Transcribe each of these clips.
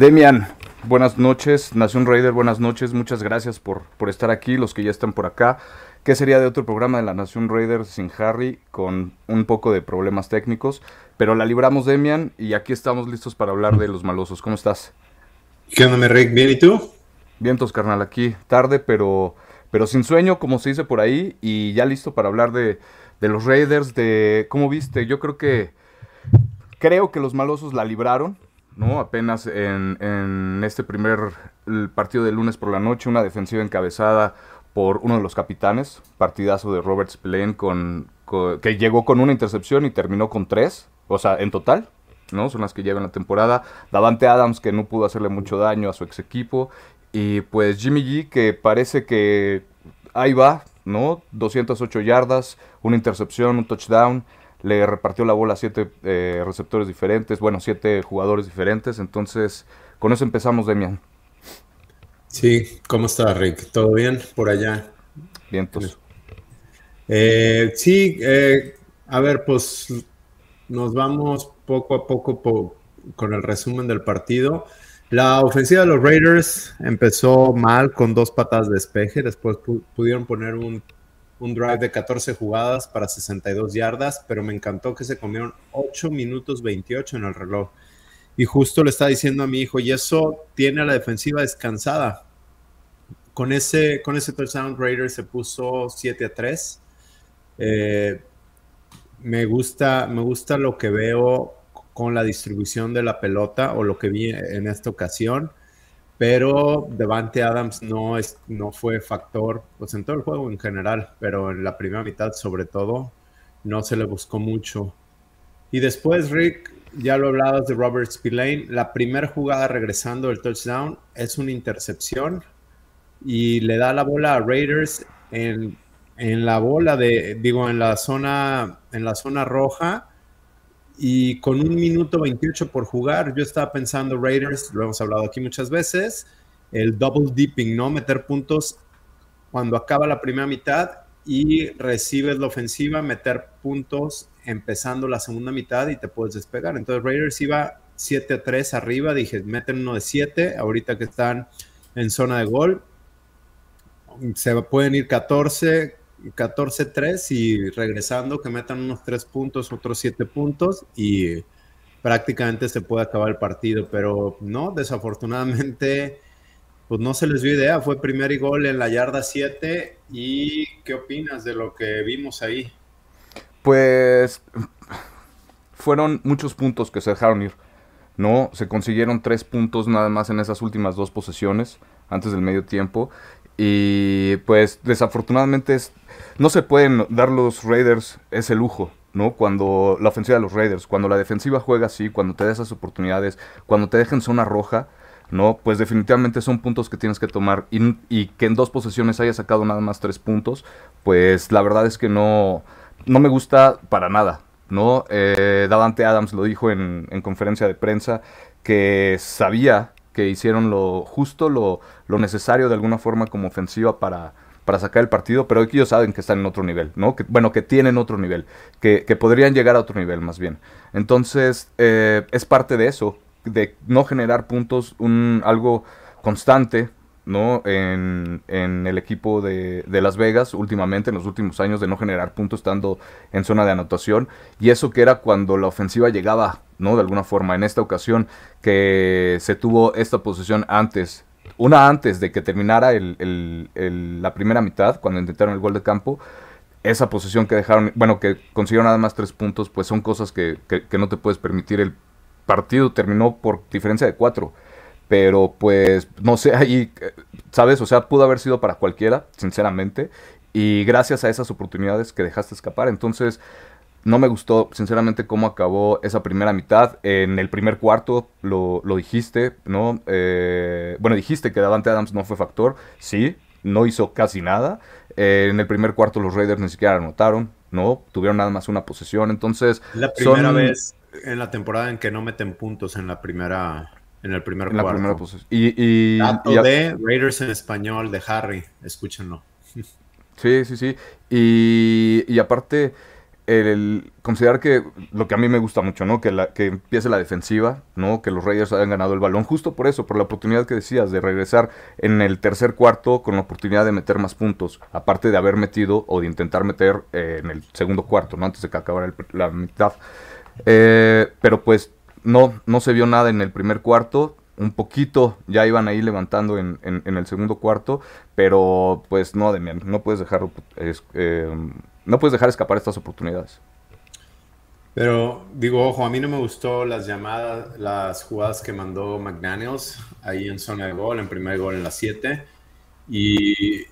Demian, buenas noches. Nación Raider, buenas noches. Muchas gracias por, por estar aquí, los que ya están por acá. ¿Qué sería de otro programa de la Nación Raider sin Harry, con un poco de problemas técnicos? Pero la libramos, Demian, y aquí estamos listos para hablar de los malosos. ¿Cómo estás? ¿Qué onda, Rick? ¿Bien y tú? Vientos, carnal, aquí. Tarde, pero, pero sin sueño, como se dice por ahí, y ya listo para hablar de, de los Raiders, de cómo viste. Yo creo que creo que los malosos la libraron ¿no? Apenas en, este primer partido de lunes por la noche, una defensiva encabezada por uno de los capitanes, partidazo de Robert Spillane, con, que llegó con una intercepción y terminó con tres, o sea, en total, ¿no? Son las que llevan la temporada. Davante Adams, que no pudo hacerle mucho daño a su ex equipo. Y pues Jimmy G, que parece que ahí va, ¿no? 208 yardas, una intercepción, un touchdown le repartió la bola a siete eh, receptores diferentes, bueno, siete jugadores diferentes. Entonces, con eso empezamos, Demian. Sí, ¿cómo está, Rick? ¿Todo bien por allá? Vientos. Eh, sí, eh, a ver, pues nos vamos poco a poco con el resumen del partido. La ofensiva de los Raiders empezó mal con dos patas de despeje, después pudieron poner un un drive de 14 jugadas para 62 yardas, pero me encantó que se comieron 8 minutos 28 en el reloj. Y justo le está diciendo a mi hijo, y eso tiene a la defensiva descansada. Con ese, con ese touchdown, Raiders se puso 7 a 3. Eh, me, gusta, me gusta lo que veo con la distribución de la pelota o lo que vi en esta ocasión pero Devante Adams no, es, no fue factor pues en todo el juego en general, pero en la primera mitad sobre todo no se le buscó mucho. Y después, Rick, ya lo hablabas de Robert Spillane, la primera jugada regresando del touchdown es una intercepción y le da la bola a Raiders en, en la bola de, digo, en la zona, en la zona roja y con un minuto 28 por jugar, yo estaba pensando Raiders, lo hemos hablado aquí muchas veces, el double dipping, ¿no? Meter puntos cuando acaba la primera mitad y recibes la ofensiva, meter puntos empezando la segunda mitad y te puedes despegar. Entonces Raiders iba 7 a 3 arriba, dije, meten uno de 7, ahorita que están en zona de gol, se pueden ir 14, 14-3 y regresando que metan unos 3 puntos, otros 7 puntos y prácticamente se puede acabar el partido, pero no, desafortunadamente, pues no se les dio idea, fue primer gol en la yarda 7 y ¿qué opinas de lo que vimos ahí? Pues fueron muchos puntos que se dejaron ir, ¿no? Se consiguieron 3 puntos nada más en esas últimas dos posesiones antes del medio tiempo y pues desafortunadamente es, no se pueden dar los Raiders ese lujo, ¿no? Cuando la ofensiva de los Raiders, cuando la defensiva juega así, cuando te da esas oportunidades, cuando te dejen zona roja, ¿no? Pues definitivamente son puntos que tienes que tomar y, que en dos posesiones haya sacado nada más tres puntos, pues la verdad es que no, no me gusta para nada, ¿no? Eh, Davante Adams lo dijo en, en conferencia de prensa que sabía que hicieron lo justo, lo, lo necesario de alguna forma como ofensiva para, para sacar el partido, pero ellos saben que están en otro nivel, ¿no? Que, bueno, que tienen otro nivel, que, que, podrían llegar a otro nivel más bien. Entonces, eh, es parte de eso, de no generar puntos, un, algo constante, ¿no? En, en el equipo de, de, Las Vegas últimamente, en los últimos años, de no generar puntos estando en zona de anotación. Y eso que era cuando la ofensiva llegaba, ¿no? De alguna forma. En esta ocasión que se tuvo esta posición antes, una antes de que terminara el, el, la primera mitad, cuando intentaron el gol de campo. Esa posición que dejaron, bueno, que consiguieron nada más tres puntos, pues son cosas que, que, que no te puedes permitir. El partido terminó por diferencia de cuatro pero pues no sé, ahí, ¿sabes? O sea, pudo haber sido para cualquiera, sinceramente, y gracias a esas oportunidades que dejaste escapar, entonces no me gustó, sinceramente, cómo acabó esa primera mitad. En el primer cuarto lo, lo dijiste, ¿no? Eh, bueno, dijiste que Davante Adams no fue factor, sí, no hizo casi nada. Eh, en el primer cuarto los Raiders ni siquiera anotaron, ¿no? Tuvieron nada más una posesión, entonces... La primera vez en la temporada en que no meten puntos en la primera en el primer cuarto. y, de Raiders en español de Harry, escúchenlo. Sí, sí, sí. Y, aparte, el considerar que lo que a mí me gusta mucho, ¿no? Que, la, que empiece la defensiva, ¿no? Que los Raiders hayan ganado el balón, justo por eso, por la oportunidad que decías de regresar en el tercer cuarto con la oportunidad de meter más puntos, aparte de haber metido o de intentar meter eh, en el segundo cuarto, ¿no? Antes de que acabara la mitad. Eh, pero pues no, no se vio nada en el primer cuarto, un poquito ya iban ahí levantando en, en, el segundo cuarto, pero pues no, Demian, no puedes dejar, eh, no puedes dejar escapar estas oportunidades. Pero digo, ojo, a mí no me gustó las llamadas, las jugadas que mandó McDaniels ahí en zona de gol, en primer gol en la 7. Y,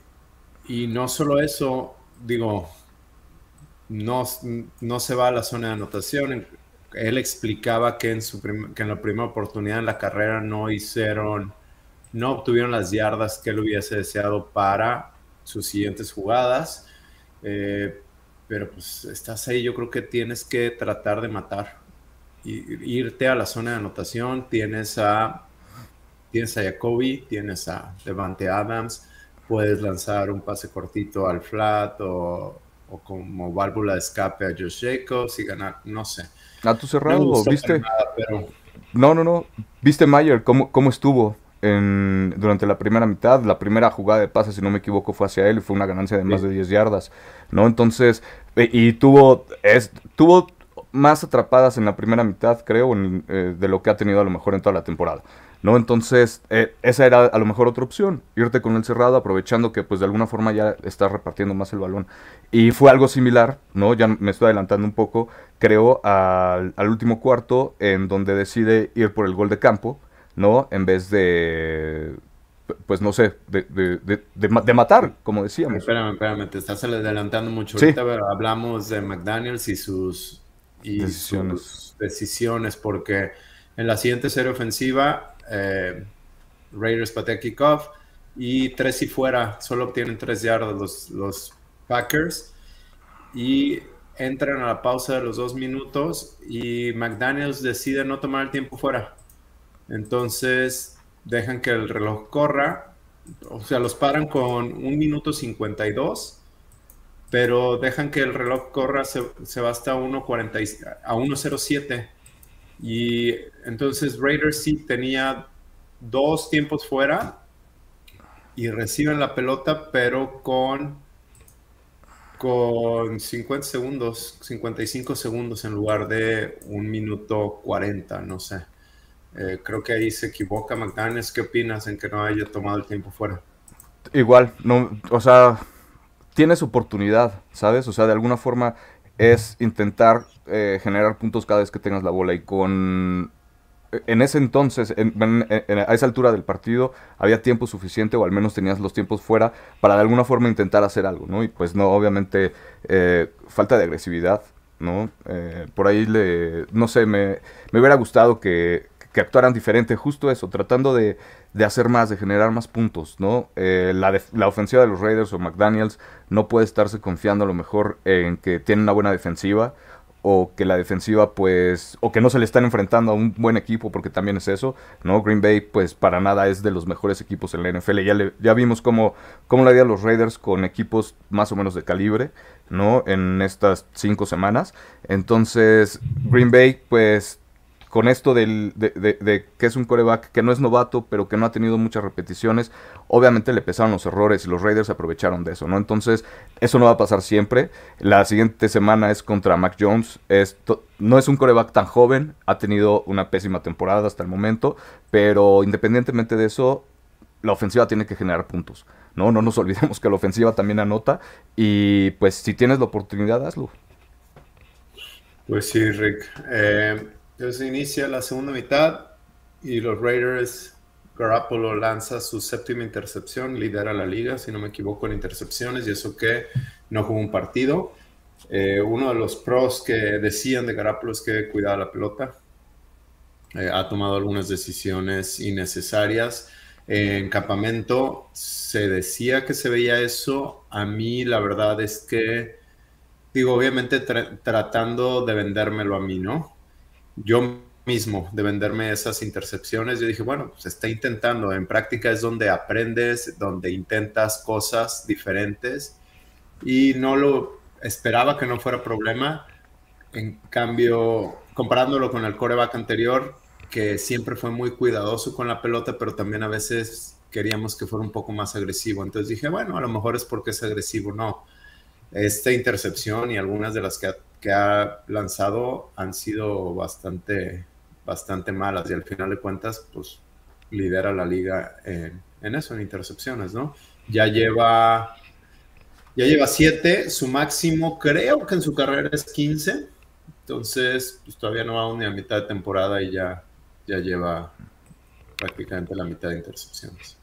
y no solo eso, digo, no, no se va a la zona de anotación él explicaba que en, su que en la primera oportunidad en la carrera no hicieron, no obtuvieron las yardas que él hubiese deseado para sus siguientes jugadas. Eh, pero pues estás ahí, yo creo que tienes que tratar de matar. Y, irte a la zona de anotación, tienes a, tienes a Jacoby, tienes a Devante Adams, puedes lanzar un pase cortito al flat o, o como válvula de escape a Josh Jacobs y ganar, no sé. ¿A tu cerrado? ¿Viste? No, no, no. ¿Viste Mayer cómo, cómo estuvo en, durante la primera mitad? La primera jugada de pase, si no me equivoco, fue hacia él y fue una ganancia de más de 10 yardas, ¿no? Entonces, y tuvo, es, tuvo más atrapadas en la primera mitad, creo, eh, de lo que ha tenido a lo mejor en toda la temporada. ¿No? Entonces, eh, esa era a lo mejor otra opción, irte con el cerrado, aprovechando que pues de alguna forma ya está repartiendo más el balón. Y fue algo similar, ¿no? Ya me estoy adelantando un poco, creo, al, último cuarto, en donde decide ir por el gol de campo, ¿no? En vez de, pues no sé, de, de, de, matar, como decíamos. Espérame, espérame, te estás adelantando mucho. Ahorita hablamos de McDaniels y sus, y decisiones. sus decisiones, porque en la siguiente serie ofensiva eh, Raiders patea kickoff y tres y fuera, solo obtienen tres yardas los, los Packers y entran a la pausa de los dos minutos y McDaniels decide no tomar el tiempo fuera. Entonces dejan que el reloj corra, o sea, los paran con un minuto 52, pero dejan que el reloj corra, se, se va hasta 1.40, a 1.07 y entonces Raiders sí tenía dos tiempos fuera y reciben la pelota, pero con, con 50 segundos, 55 segundos en lugar de un minuto 40, no sé. Eh, creo que ahí se equivoca McDaniels. ¿Qué opinas en que no haya tomado el tiempo fuera? Igual, no, o sea, tienes oportunidad, ¿sabes? O sea, de alguna forma es intentar eh, generar puntos cada vez que tengas la bola y con en ese entonces, a esa altura del partido, había tiempo suficiente, o al menos tenías los tiempos fuera, para de alguna forma intentar hacer algo, ¿no? Y pues no, obviamente, eh, falta de agresividad, ¿no? Eh, por ahí le, no sé, me, me hubiera gustado que, que actuaran diferente, justo eso, tratando de, de hacer más, de generar más puntos, ¿no? Eh, la, la, ofensiva de los Raiders o McDaniels no puede estarse confiando a lo mejor en que tiene una buena defensiva o que la defensiva pues o que no se le están enfrentando a un buen equipo porque también es eso no Green Bay pues para nada es de los mejores equipos en la NFL ya ya vimos cómo cómo le los Raiders con equipos más o menos de calibre no en estas cinco semanas. Entonces Green Bay pues con esto del, de, que es un coreback que no es novato, pero que no ha tenido muchas repeticiones, obviamente le pesaron los errores y los Raiders aprovecharon de eso, ¿no? Entonces, eso no va a pasar siempre. La siguiente semana es contra Mac Jones. No es un coreback tan joven, ha tenido una pésima temporada hasta el momento, pero independientemente de eso, la ofensiva tiene que generar puntos. No, no nos olvidemos que la ofensiva también anota y pues si tienes la oportunidad, hazlo. Pues sí, Rick. Eh, entonces inicia la segunda mitad y los Raiders, Garoppolo lanza su séptima intercepción, lidera la liga, si no me equivoco, en intercepciones, y eso que no jugó un partido. Eh, uno de los pros que decían de Garoppolo es que cuidaba la pelota. Eh, ha tomado algunas decisiones innecesarias. en campamento se decía que se veía eso. A mí la verdad es que, digo, obviamente tratando de vendérmelo a mí, ¿no? Yo mismo de venderme esas intercepciones, yo dije, bueno, pues está intentando, en práctica es donde aprendes, donde intentas cosas diferentes y no lo, esperaba que no fuera problema. En cambio, comparándolo con el coreback anterior, que siempre fue muy cuidadoso con la pelota, pero también a veces queríamos que fuera un poco más agresivo. Entonces dije, bueno, a lo mejor es porque es agresivo. No, esta intercepción y algunas de las que ha, que ha lanzado han sido bastante, bastante malas y al final de cuentas, pues lidera la liga en, eso, en intercepciones, ¿no? Ya lleva, ya lleva siete, su máximo creo que en su carrera es 15, entonces pues todavía no va ni a mitad de temporada y ya, ya lleva prácticamente la mitad de intercepciones.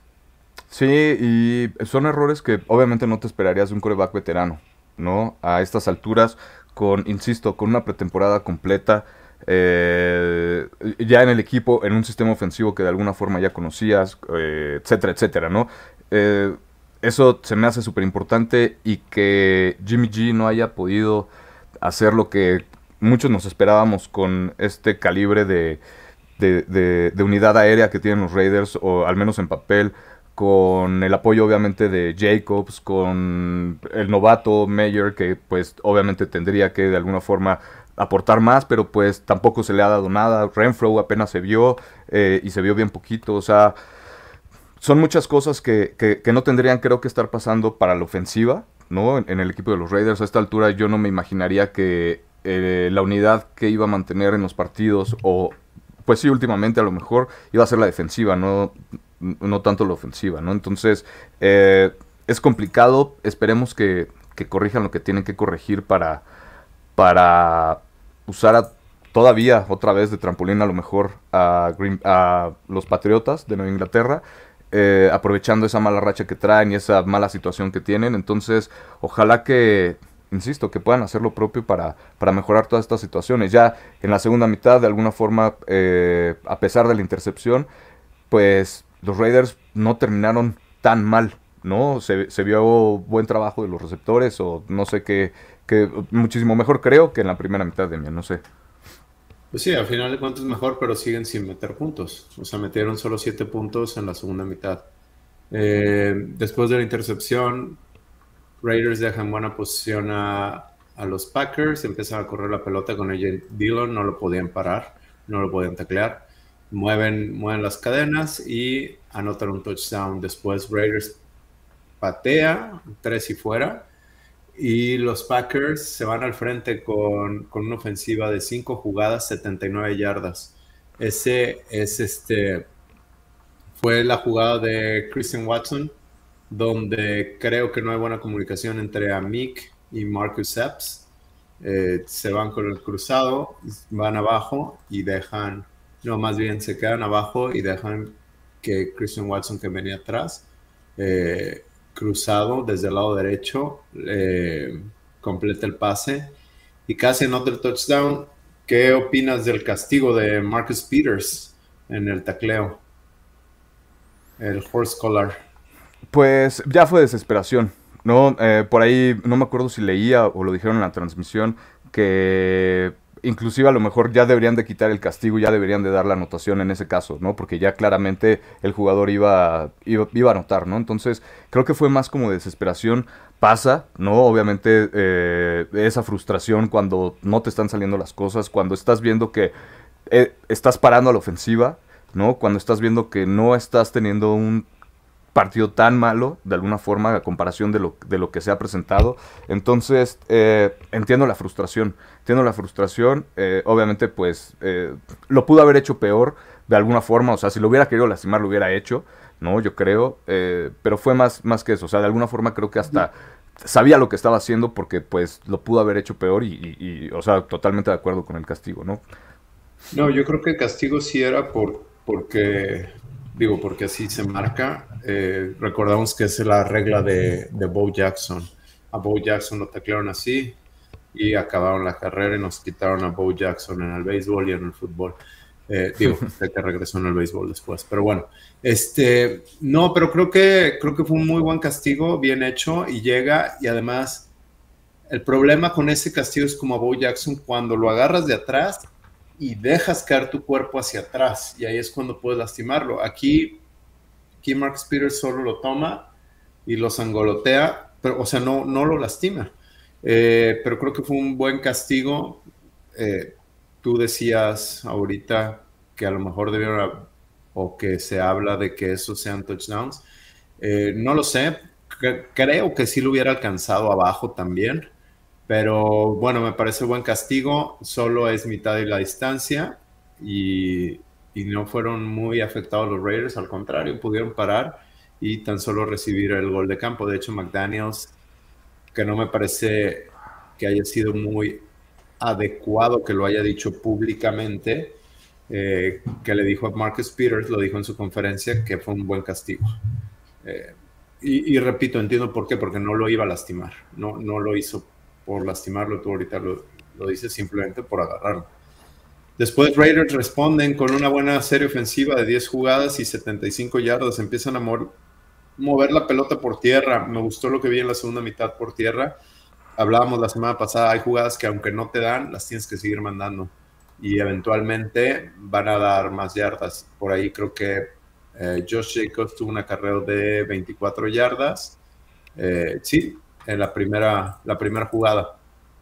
Sí, y son errores que obviamente no te esperarías de un coreback veterano, ¿no? A estas alturas, con, insisto, con una pretemporada completa, eh, ya en el equipo, en un sistema ofensivo que de alguna forma ya conocías, eh, etcétera, etcétera, ¿no? Eh, eso se me hace súper importante y que Jimmy G no haya podido hacer lo que muchos nos esperábamos con este calibre de, de, de unidad aérea que tienen los Raiders, o al menos en papel, con el apoyo obviamente de Jacobs, con el novato Mayer, que pues obviamente tendría que de alguna forma aportar más, pero pues tampoco se le ha dado nada. Renfro apenas se vio eh, y se vio bien poquito, o sea, son muchas cosas que, que, no tendrían creo que estar pasando para la ofensiva, ¿no? En, el equipo de los Raiders a esta altura yo no me imaginaría que eh, la unidad que iba a mantener en los partidos o pues sí, últimamente a lo mejor iba a ser la defensiva, no, no tanto la ofensiva, ¿no? Entonces, eh, es complicado, esperemos que, corrijan lo que tienen que corregir para, para usar todavía otra vez de trampolín a lo mejor a, a los Patriotas de Nueva Inglaterra, eh, aprovechando esa mala racha que traen y esa mala situación que tienen. Entonces, ojalá que, insisto, que puedan hacer lo propio para, para mejorar todas estas situaciones. Ya en la segunda mitad, de alguna forma, eh, a pesar de la intercepción, pues los Raiders no terminaron tan mal, ¿no? Se, vio buen trabajo de los receptores o no sé qué, que muchísimo mejor creo que en la primera mitad de mí, no sé. Pues sí, al final de cuentas mejor, pero siguen sin meter puntos. O sea, metieron solo siete puntos en la segunda mitad. Eh, después de la intercepción, Raiders dejan buena posición a, a, los Packers, empiezan a correr la pelota con AJ Dillon, no lo podían parar, no lo podían taclear mueven, mueven las cadenas y anotan un touchdown. Después Raiders patea, tres y fuera. Y los Packers se van al frente con, una ofensiva de cinco jugadas, 79 yardas. Ese es este. Fue la jugada de Christian Watson, donde creo que no hay buena comunicación entre Amik y Marcus Epps. Eh, se van con el cruzado, van abajo y dejan no, más bien se quedan abajo y dejan que Christian Watson, que venía atrás, eh, cruzado desde el lado derecho, eh, completa el pase y casi en otro touchdown. ¿Qué opinas del castigo de Marcus Peters en el tacleo? El horse collar. Pues ya fue desesperación, ¿no? Eh, por ahí no me acuerdo si leía o lo dijeron en la transmisión que inclusive a lo mejor ya deberían de quitar el castigo, ya deberían de dar la anotación en ese caso, ¿no? Porque ya claramente el jugador iba, iba, a anotar, ¿no? Entonces creo que fue más como desesperación. Pasa, ¿no? Obviamente eh, esa frustración cuando no te están saliendo las cosas, cuando estás viendo que eh, estás parando a la ofensiva, ¿no? Cuando estás viendo que no estás teniendo un partido tan malo, de alguna forma, a comparación de lo, de lo que se ha presentado. Entonces, eh, entiendo la frustración, entiendo la frustración. Eh, obviamente, pues, eh, lo pudo haber hecho peor, de alguna forma. O sea, si lo hubiera querido lastimar, lo hubiera hecho, ¿no? Yo creo. pero fue más, más que eso. O sea, de alguna forma creo que hasta sabía lo que estaba haciendo porque, pues, lo pudo haber hecho peor y, y o sea, totalmente de acuerdo con el castigo, ¿no? No, yo creo que el castigo sí era por, porque digo, porque así se marca. Eh, recordamos que es la regla de, de Bo Jackson. A Bo Jackson lo taclearon así y acabaron la carrera y nos quitaron a Bo Jackson en el béisbol y en el fútbol. Eh, digo, que regresó en el béisbol después, pero bueno, este, no, pero creo que, creo que fue un muy buen castigo, bien hecho y llega y además el problema con ese castigo es como a Bo Jackson, cuando lo agarras de atrás, y dejas caer tu cuerpo hacia atrás y ahí es cuando puedes lastimarlo. Aquí, aquí Mark Peters solo lo toma y lo sangolotea, pero, o sea, no, no lo lastima. Eh, pero creo que fue un buen castigo. Eh, tú decías ahorita que a lo mejor debieron, o que se habla de que esos sean touchdowns. Eh, no lo sé, creo que sí lo hubiera alcanzado abajo también, pero bueno, me parece buen castigo, solo es mitad de la distancia y, y no fueron muy afectados los Raiders, al contrario, pudieron parar y tan solo recibir el gol de campo. De hecho, McDaniels, que no me parece que haya sido muy adecuado que lo haya dicho públicamente, eh, que le dijo a Marcus Peters, lo dijo en su conferencia, que fue un buen castigo. Eh, y, repito, entiendo por qué, porque no lo iba a lastimar, no, no lo hizo por lastimarlo, tú ahorita lo, lo dices simplemente por agarrarlo. Después Raiders responden con una buena serie ofensiva de 10 jugadas y 75 yardas, empiezan a mover la pelota por tierra, me gustó lo que vi en la segunda mitad por tierra, hablábamos la semana pasada, hay jugadas que aunque no te dan, las tienes que seguir mandando y eventualmente van a dar más yardas. Por ahí creo que eh, Josh Jacobs tuvo una carrera de 24 yardas. Eh, sí, en la primera, la primera jugada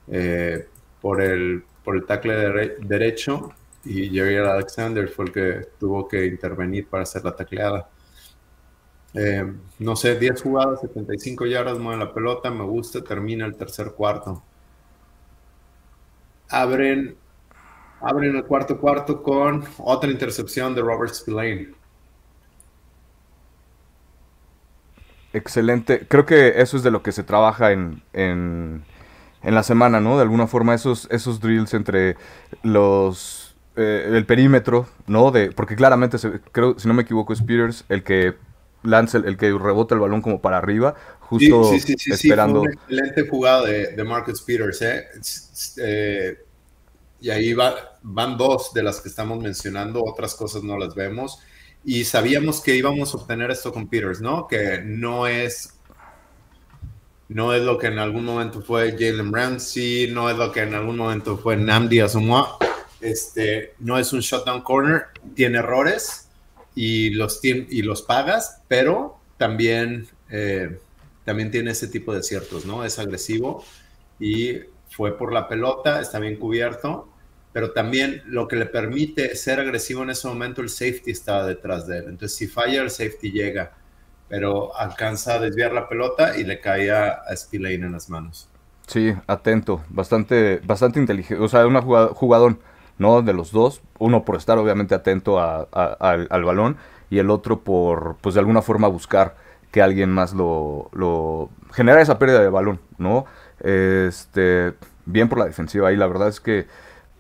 eh, por, el, por el tackle derecho y Jerry Alexander fue el que tuvo que intervenir para hacer la tacleada. no sé, 10 jugadas, 75 yardas, mueven la pelota, me gusta, termina el tercer cuarto. Abren, abren el cuarto cuarto con otra intercepción de Robert Spillane. Excelente. Creo que eso es de lo que se trabaja en, en, la semana, ¿no? De alguna forma, esos, esos drills entre los eh, el perímetro, ¿no? De, porque claramente, creo, si no me equivoco, es Peters el que lanza, el, que rebota el balón como para arriba, justo sí, sí, sí, esperando. Fue una excelente jugada de, Marcus Peters, ¿eh? ¿eh? Y ahí va, van dos de las que estamos mencionando, otras cosas no las vemos y sabíamos que íbamos a obtener esto con Peters, ¿no? Que no es no es lo que en algún momento fue Jalen Ramsey, no es lo que en algún momento fue Namdi Asamoah. Este, no es un shutdown corner, tiene errores y los, y los pagas, pero también, eh, también tiene ese tipo de ciertos, ¿no? Es agresivo y fue por la pelota, está bien cubierto pero también lo que le permite ser agresivo en ese momento, el safety estaba detrás de él. Entonces, si falla, el safety llega, pero alcanza a desviar la pelota y le cae a Spillane en las manos. Sí, atento, bastante, bastante inteligente, o sea, un jugador, ¿no? De los dos, uno por estar obviamente atento al, balón y el otro por, pues de alguna forma buscar que alguien más lo, lo genera esa pérdida de balón, ¿no? Este, bien por la defensiva ahí, la verdad es que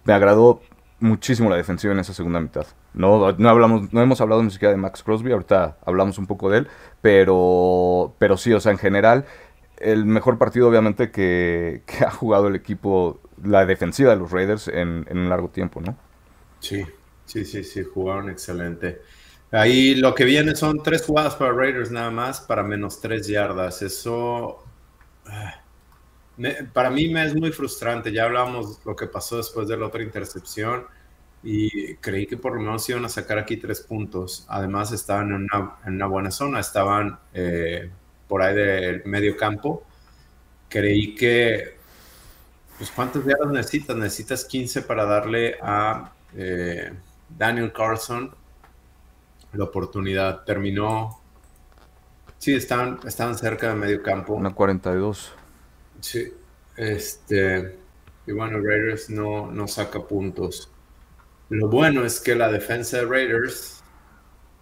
me agradó muchísimo la defensiva en esa segunda mitad. No, no, hablamos, no hemos hablado ni siquiera de Max Crosby, ahorita hablamos un poco de él, pero, pero sí, o sea, en general, el mejor partido obviamente que, ha jugado el equipo, la defensiva de los Raiders en, un largo tiempo, ¿no? Sí, sí, sí, sí, jugaron excelente. Ahí lo que viene son tres jugadas para Raiders nada más, para menos tres yardas. Eso... Ah, para mí me es muy frustrante. Ya hablamos lo que pasó después de la otra intercepción y creí que por lo menos iban a sacar aquí tres puntos. Además estaban en una, buena zona, estaban eh, por ahí del medio campo. Creí que, pues ¿cuántos días necesitas? Necesitas 15 para darle a eh, Daniel Carlson la oportunidad. Terminó, sí, estaban, estaban cerca de medio campo. Una 42. Sí, este, y bueno, Raiders no, no saca puntos. Lo bueno es que la defensa de Raiders,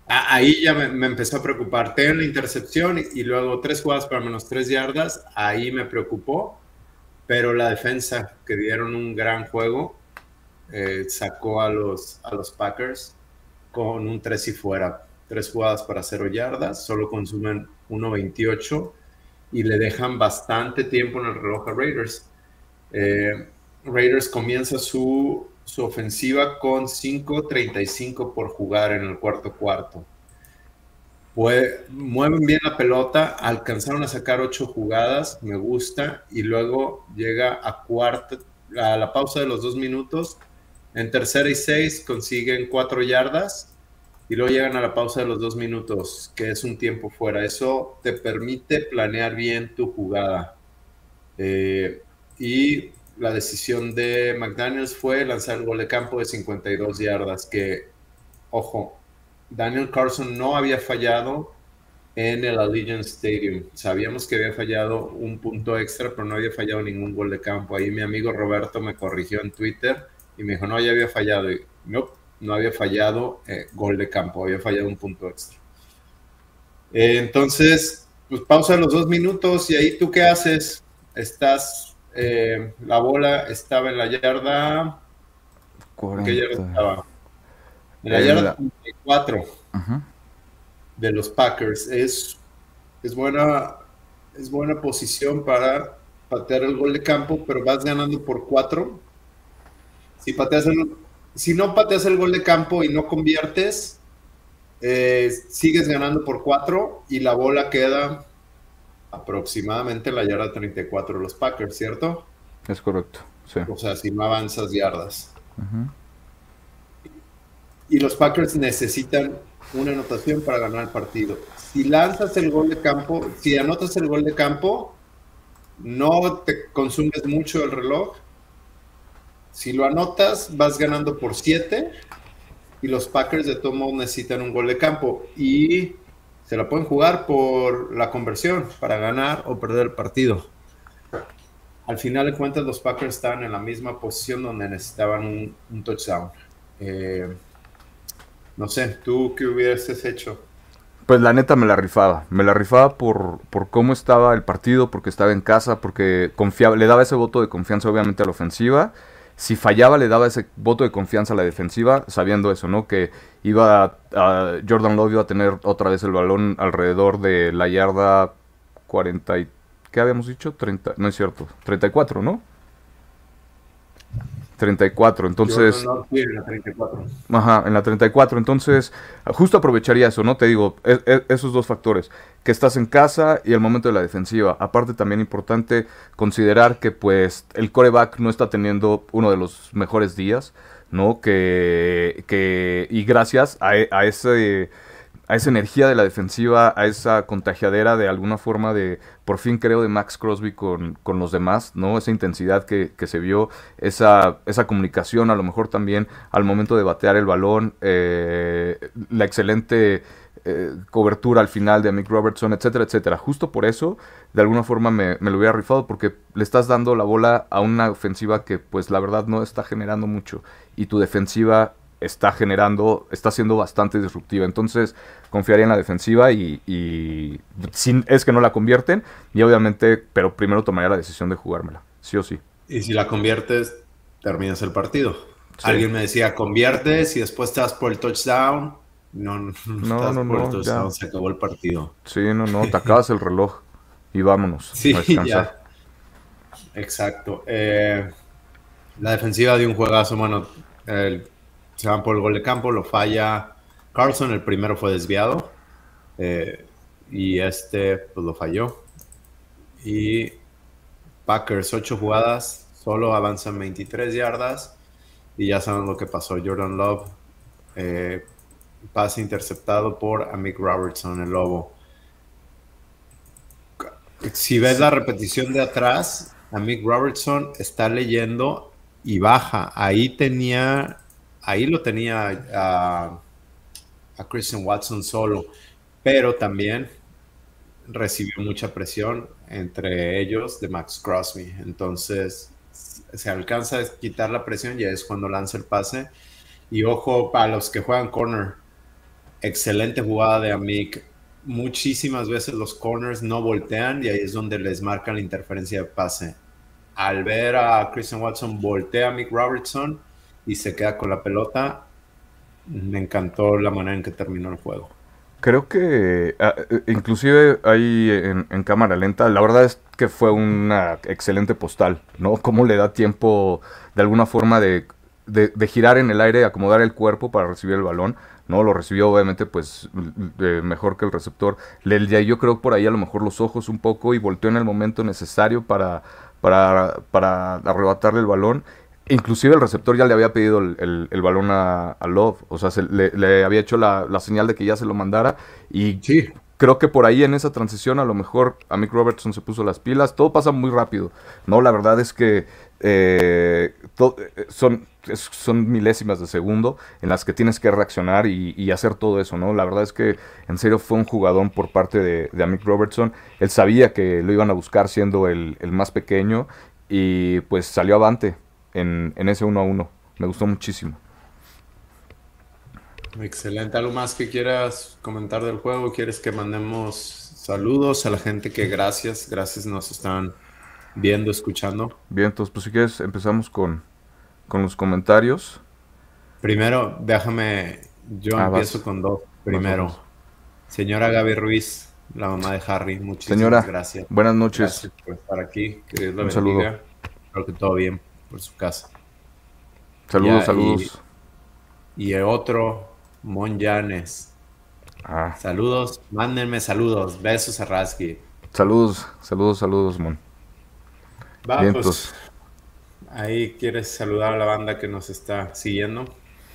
ahí ya me, empezó a preocupar. Ten la intercepción y, luego tres jugadas para menos tres yardas, ahí me preocupó, pero la defensa, que dieron un gran juego, eh, sacó a los, a los Packers con un tres y fuera. Tres jugadas para cero yardas, solo consumen 1.28 y le dejan bastante tiempo en el reloj a Raiders. Eh, Raiders comienza su, su ofensiva con 5.35 por jugar en el cuarto cuarto. mueven bien la pelota, alcanzaron a sacar ocho jugadas, me gusta, y luego llega a cuarta, a la pausa de los dos minutos. En tercera y seis consiguen cuatro yardas y luego llegan a la pausa de los dos minutos, que es un tiempo fuera. Eso te permite planear bien tu jugada. Eh, y la decisión de McDaniels fue lanzar el gol de campo de 52 yardas, que, ojo, Daniel Carson no había fallado en el Allegiant Stadium. Sabíamos que había fallado un punto extra, pero no había fallado ningún gol de campo. Ahí mi amigo Roberto me corrigió en Twitter y me dijo, no, ya había fallado. Y, no, no había fallado eh, gol de campo, había fallado un punto extra. Eh, entonces, pues pausa los dos minutos y ahí tú qué haces? Estás, eh, la bola estaba en la yarda. ¿En qué yarda estaba? En la yarda 34 de los Packers. Es, es, buena, es buena posición para patear el gol de campo, pero vas ganando por cuatro. Si, pateas si no pateas el gol de campo y no conviertes, eh, sigues ganando por cuatro y la bola queda aproximadamente en la yarda 34 de los Packers, ¿cierto? Es correcto, sí. O sea, si no avanzas yardas. Y los Packers necesitan una anotación para ganar el partido. Si lanzas el gol de campo, si anotas el gol de campo, no te consumes mucho el reloj. Si lo anotas, vas ganando por 7 y los Packers de todo modo necesitan un gol de campo y se la pueden jugar por la conversión para ganar o perder el partido. Al final de cuentas, los Packers estaban en la misma posición donde necesitaban un, touchdown. Eh, no sé, ¿tú qué hubieses hecho? Pues la neta me la rifaba. Me la rifaba por, por cómo estaba el partido, porque estaba en casa, porque confiaba, le daba ese voto de confianza obviamente a la ofensiva. Si fallaba, le daba ese voto de confianza a la defensiva, sabiendo eso, ¿no? Que iba a, Jordan Love iba a tener otra vez el balón alrededor de la yarda 40 y, ¿qué habíamos dicho? 30, no es cierto, 34, ¿no? 34, entonces... en la 34. Ajá, en la 34, entonces justo aprovecharía eso, ¿no? Te digo, e, e, esos dos factores, que estás en casa y el momento de la defensiva. Aparte también importante considerar que pues el coreback no está teniendo uno de los mejores días, ¿no? Que, que y gracias a, a ese a esa energía de la defensiva, a esa contagiadera de alguna forma de, por fin creo, de Max Crosby con, los demás, ¿no? Esa intensidad que, se vio, esa, esa comunicación, a lo mejor también al momento de batear el balón, eh, la excelente eh, cobertura al final de Mick Robertson, etcétera, etcétera. Justo por eso, de alguna forma me, me, lo hubiera rifado porque le estás dando la bola a una ofensiva que pues la verdad no está generando mucho y tu defensiva está generando, está siendo bastante disruptiva. Entonces, confiaría en la defensiva y, y sin, es que no la convierten. Y obviamente, pero primero tomaría la decisión de jugármela, sí o sí. Y si la conviertes, terminas el partido. Alguien me decía, conviertes y después te das por el touchdown. No, no, no, no, por el touchdown, se acabó el partido. Sí, no, no, te acabas el reloj y vámonos. Sí, ya. Exacto. Eh, la defensiva de un juegazo, bueno, el se van por el gol de campo, lo falla Carlson, el primero fue desviado eh, y este pues lo falló. Y Packers, 8 jugadas, solo avanzan 23 yardas y ya saben lo que pasó. Jordan Love, eh, pase interceptado por Amick Robertson, el lobo. Si ves la repetición de atrás, Amick Robertson está leyendo y baja. Ahí tenía ahí lo tenía a, Christian Watson solo, pero también recibió mucha presión entre ellos de Max Crosby. Entonces se alcanza a quitar la presión y es cuando lanza el pase. Y ojo para los que juegan corner, excelente jugada de Amik. Muchísimas veces los corners no voltean y ahí es donde les marca la interferencia de pase. Al ver a Christian Watson voltea a Mick Robertson, y se queda con la pelota. Me encantó la manera en que terminó el juego. Creo que ah, eh, inclusive ahí en, cámara lenta, la verdad es que fue una excelente postal, ¿no? Cómo le da tiempo de alguna forma de, de, girar en el aire, acomodar el cuerpo para recibir el balón, ¿no? Lo recibió obviamente pues mejor que el receptor. Le, yo creo por ahí a lo mejor los ojos un poco y volteó en el momento necesario para, para, para arrebatarle el balón Inclusive el receptor ya le había pedido el, balón a, Love, o sea, le, había hecho la, señal de que ya se lo mandara y creo que por ahí en esa transición a lo mejor a Mick Robertson se puso las pilas. Todo pasa muy rápido, ¿no? La verdad es que eh, eh, son, son milésimas de segundo en las que tienes que reaccionar y, hacer todo eso, ¿no? La verdad es que en serio fue un jugadón por parte de, de Mick Robertson. Él sabía que lo iban a buscar siendo el, más pequeño y pues salió avante en, en ese 1 a 1. Me gustó muchísimo. Excelente. ¿Algo más que quieras comentar del juego? ¿Quieres que mandemos saludos a la gente que gracias, gracias nos están viendo, escuchando? Bien, entonces pues si quieres empezamos con, con los comentarios. Primero, déjame, yo ah, empiezo con dos. Primero, señora Gaby Ruiz, la mamá de Harry, muchísimas Señora, gracias. Buenas noches. Gracias por estar aquí. Que Dios la Un saludo. Espero que todo bien por su casa. Saludos, saludos. Y, y otro, Monjanes. Ah. Saludos, mándenme saludos. Besos a Rasky. Saludos, saludos, saludos, Mon. Vamos. ahí quieres saludar a la banda que nos está siguiendo.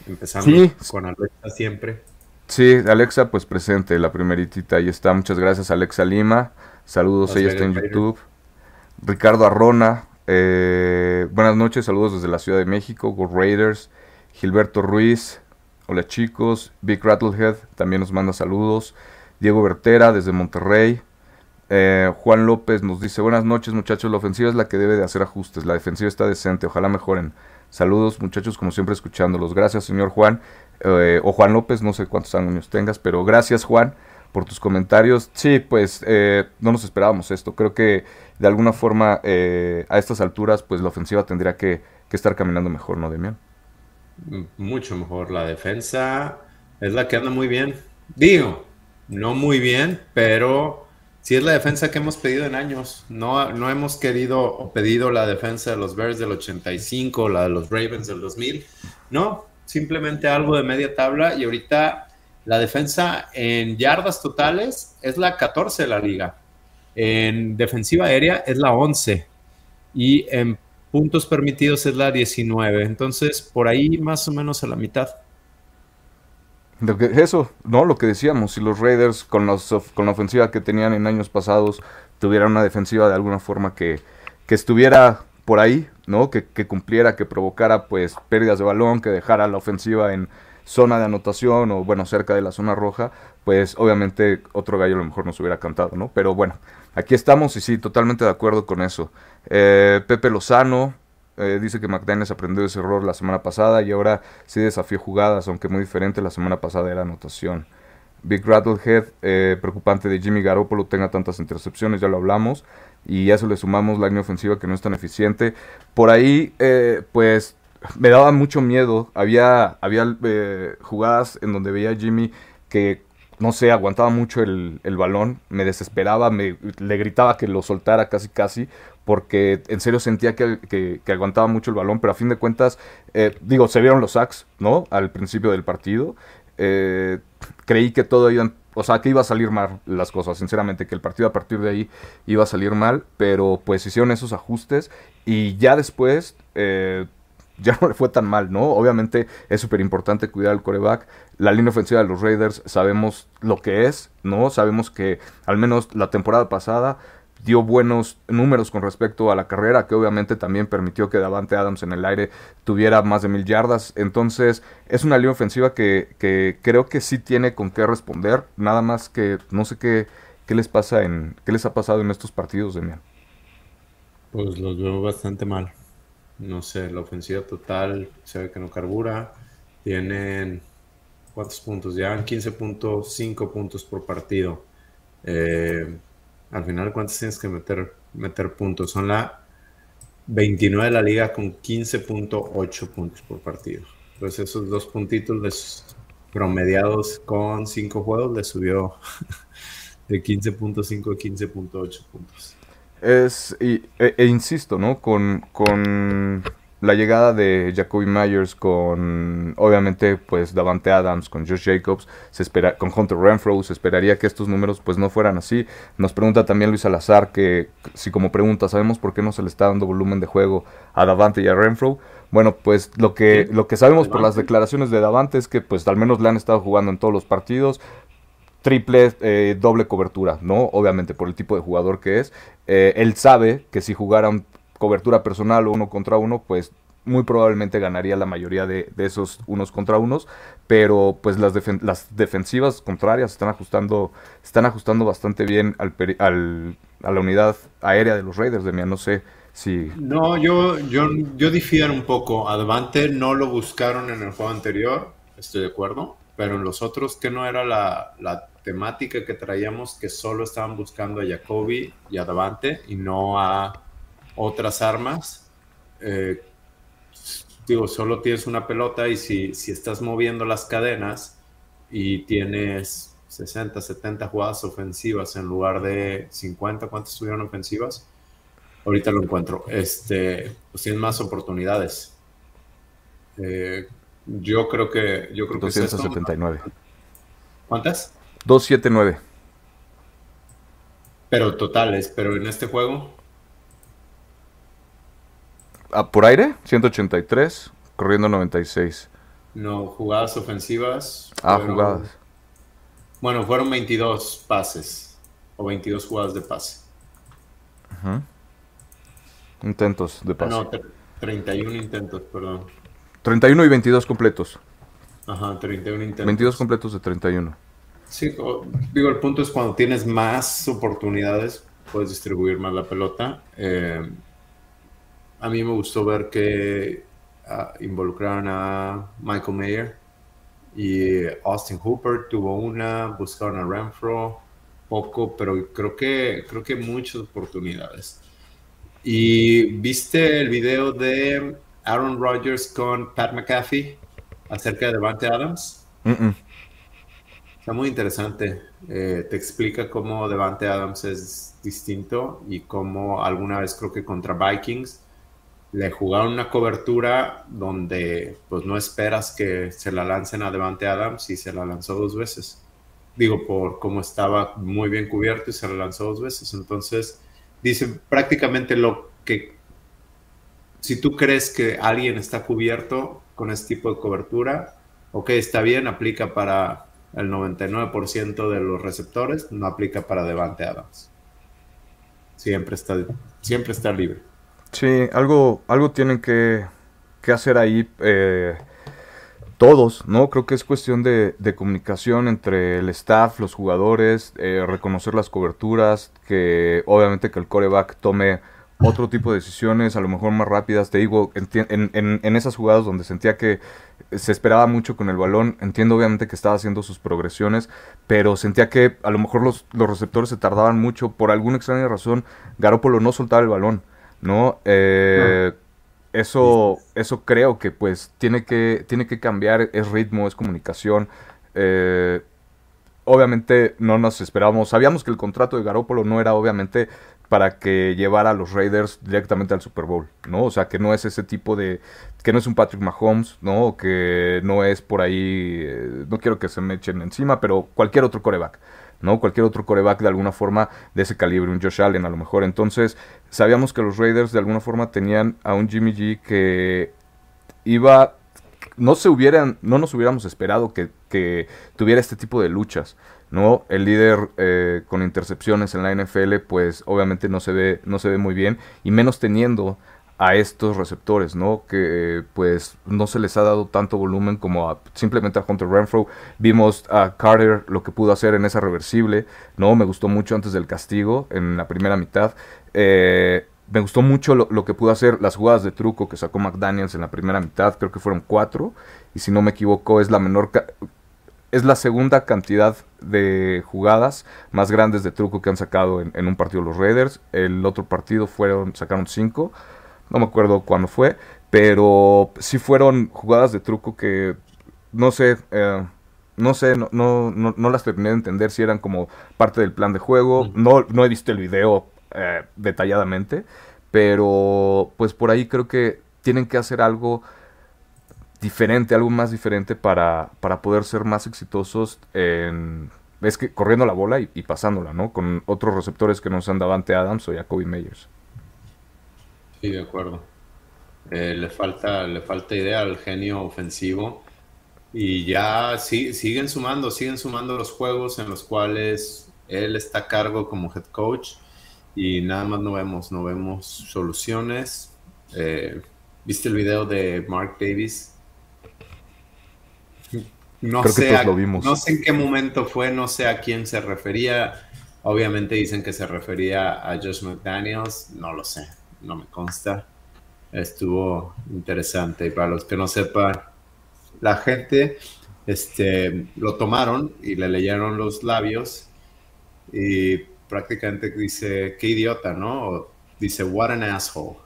Empezando con Alexa siempre. Sí, Alexa, pues presente, la primeritita, ahí está. Muchas gracias, Alexa Lima. Saludos, ella está en YouTube. Ricardo Arrona, eh, buenas noches, saludos desde la Ciudad de México, Go Raiders. Gilberto Ruiz, Hola chicos, Big Rattlehead también nos manda saludos. Diego Bertera desde Monterrey. Eh, Juan López nos dice, buenas noches muchachos, la ofensiva es la que debe de hacer ajustes, la defensiva está decente, ojalá mejoren. Saludos muchachos, como siempre escuchándolos. Gracias señor Juan, eh, o Juan López, no sé cuántos años tengas, pero gracias Juan por tus comentarios. Sí, pues eh, no nos esperábamos esto, creo que de alguna forma a estas alturas pues la ofensiva tendría que, estar caminando mejor, ¿no, Demian? mucho mejor. La defensa es la que anda muy bien. Digo, no muy bien, pero sí es la defensa que hemos pedido en años. No, no hemos querido o pedido la defensa de los Bears del 85, la de los Ravens del 2000. No, simplemente algo de media tabla y ahorita la defensa en yardas totales es la 14 de la liga. En defensiva aérea es la 11. Y en puntos permitidos es la 19. Entonces, por ahí más o menos a la mitad. eso, ¿no? Lo que decíamos, si los Raiders con, los, con la ofensiva que tenían en años pasados tuvieran una defensiva de alguna forma que, que estuviera por ahí, ¿no? Que, cumpliera, que provocara pues pérdidas de balón, que dejara la ofensiva en zona de anotación o bueno, cerca de la zona roja, pues obviamente otro gallo a lo mejor nos hubiera cantado, ¿no? Pero bueno, aquí estamos y sí, totalmente de acuerdo con eso. Eh, Pepe Lozano eh, dice que McDaniels aprendió ese error la semana pasada y ahora sí desafió jugadas, aunque muy diferente. La semana pasada era anotación. Big Rattlehead, eh, preocupante de Jimmy Garoppolo tenga tantas intercepciones, ya lo hablamos. Y a eso le sumamos la línea ofensiva que no es tan eficiente. Por ahí, pues me daba mucho miedo. Había, había jugadas en donde veía a Jimmy que no sé, aguantaba mucho el, balón, me desesperaba, me, le gritaba que lo soltara casi casi, porque en serio sentía que, aguantaba mucho el balón, pero a fin de cuentas, eh, digo, se vieron los sacks, ¿no? Al principio del partido. Eh, creí que todo iba, o sea, que iba a salir mal las cosas, sinceramente, que el partido a partir de ahí iba a salir mal, pero pues hicieron esos ajustes y ya después... Ya no le fue tan mal, ¿no? Obviamente es súper importante cuidar al coreback. La línea ofensiva de los Raiders sabemos lo que es, ¿no? Sabemos que al menos la temporada pasada dio buenos números con respecto a la carrera, que obviamente también permitió que Davante Adams en el aire tuviera más de mil yardas. Entonces, es una línea ofensiva que, que creo que sí tiene con qué responder. Nada más que no sé qué, qué les pasa en, qué les ha pasado en estos partidos, Demian. Pues los veo bastante mal no sé, la ofensiva total se ve que no carbura. Tienen, ¿cuántos puntos? Llevan 15.5 puntos por partido. Eh, al final, ¿cuántos tienes que meter, meter puntos? Son la 29 de la liga con 15.8 puntos por partido. Entonces esos dos puntitos les, promediados con 5 juegos les subió de 15.5 a 15.8 puntos. Es, y, e, e, insisto, ¿no? Con, con la llegada de Jacoby Myers, con obviamente pues Davante Adams, con Josh Jacobs, se espera, con Hunter Renfro, se esperaría que estos números pues no fueran así. Nos pregunta también Luis Salazar que si como pregunta, ¿sabemos por qué no se le está dando volumen de juego a Davante y a Renfro? Bueno, pues lo que, lo que sabemos por las declaraciones de Davante es que pues al menos le han estado jugando en todos los partidos, triple, eh, doble cobertura, ¿no? Obviamente por el tipo de jugador que es. Eh, él sabe que si jugara cobertura personal o uno contra uno, pues muy probablemente ganaría la mayoría de, esos unos contra unos, pero pues las, las defensivas contrarias están ajustando, están ajustando bastante bien al, al, a la unidad aérea de los Raiders, de mí, no sé si... No, yo, yo, yo difiero un poco, Advante no lo buscaron en el juego anterior, estoy de acuerdo, pero en los otros que no era la temática que traíamos, que solo estaban buscando a Jacoby y a Davante y no a otras armas. Eh, digo, solo tienes una pelota y si, si estás moviendo las cadenas y tienes 60, 70 jugadas ofensivas en lugar de 50, ¿cuántas tuvieron ofensivas? Ahorita lo encuentro. Este, pues tienes más oportunidades. Eh, yo creo que yo creo 279. que ¿Cuántas? 279. Pero totales, pero en este juego. Ah, por aire, 183, corriendo 96. No, jugadas ofensivas. Ah, jugadas. Bueno, fueron 22 pases o 22 jugadas de pase. Intentos de pase. No, 31 intentos, perdón. 31 y 22 completos. Ajá, 31 intentos. 22 completos de 31. Sí, digo, el punto es cuando tienes más oportunidades, puedes distribuir más la pelota. Eh, a mí me gustó ver que uh, involucraron a Michael Mayer y Austin Hooper tuvo una, buscaron a Renfro poco, pero creo que, creo que muchas oportunidades. ¿Y viste el video de Aaron Rodgers con Pat McAfee acerca de Devante Adams? Está muy interesante. Eh, te explica cómo Devante Adams es distinto y cómo alguna vez creo que contra Vikings le jugaron una cobertura donde pues no esperas que se la lancen a Devante Adams y se la lanzó dos veces. Digo, por cómo estaba muy bien cubierto y se la lanzó dos veces. Entonces, dice prácticamente lo que si tú crees que alguien está cubierto con este tipo de cobertura, ok, está bien, aplica para el 99% de los receptores, no aplica para Devante Adams. Siempre está, siempre está libre. Sí, algo, algo tienen que, hacer ahí eh, todos, ¿no? Creo que es cuestión de, comunicación entre el staff, los jugadores, eh, reconocer las coberturas, que obviamente que el coreback tome otro tipo de decisiones, a lo mejor más rápidas. Te digo, en, en, esas jugadas donde sentía que se esperaba mucho con el balón, entiendo obviamente que estaba haciendo sus progresiones, pero sentía que a lo mejor los, los receptores se tardaban mucho. Por alguna extraña razón, Garópolo no soltaba el balón, ¿no? Eh, eso, eso creo que pues tiene que, tiene que cambiar, es ritmo, es comunicación. Eh, obviamente no nos esperábamos, sabíamos que el contrato de Garópolo no era obviamente para que llevara a los Raiders directamente al Super Bowl, ¿no? O sea, que no es ese tipo de... que no es un Patrick Mahomes, ¿no? Que no es por ahí... Eh, no quiero que se me echen encima, pero cualquier otro coreback, ¿no? Cualquier otro coreback de alguna forma de ese calibre, un Josh Allen a lo mejor. Entonces, sabíamos que los Raiders de alguna forma tenían a un Jimmy G que iba... No se hubieran, no nos hubiéramos esperado que, que tuviera este tipo de luchas, ¿no? El líder eh, con intercepciones en la NFL, pues obviamente no se ve, no se ve muy bien, y menos teniendo a estos receptores, ¿no? Que pues no se les ha dado tanto volumen como simplemente a Hunter Renfro. Vimos a Carter lo que pudo hacer en esa reversible, ¿no? Me gustó mucho antes del castigo en la primera mitad. Eh, me gustó mucho lo, lo, que pudo hacer las jugadas de truco que sacó McDaniels en la primera mitad, creo que fueron cuatro, y si no me equivoco es la menor es la segunda cantidad de jugadas más grandes de truco que han sacado en, un partido los Raiders. El otro partido fueron, sacaron cinco. No me acuerdo cuándo fue. Pero sí fueron jugadas de truco que no sé. Eh, no sé, no, no, no, las terminé de entender si eran como parte del plan de juego. No, no he visto el video eh, detalladamente. Pero pues por ahí creo que tienen que hacer algo diferente, algo más diferente para, para poder ser más exitosos en, es que corriendo la bola y, pasándola, ¿no? Con otros receptores que no sean Davante Adams o Jacoby Meyers. Sí, de acuerdo. Eh, le, falta, le falta idea al genio ofensivo. Y ya sí, siguen sumando, siguen sumando los juegos en los cuales él está a cargo como head coach y nada más no vemos, no vemos soluciones. Eh, ¿Viste el video de Mark Davis? No sé, no sé en qué momento fue, no sé a quién se refería. Obviamente dicen que se refería a Josh McDaniels, no lo sé, no me consta. Estuvo interesante. Y para los que no sepan, la gente este, lo tomaron y le leyeron los labios y prácticamente dice, qué idiota, ¿no? dice, what an asshole.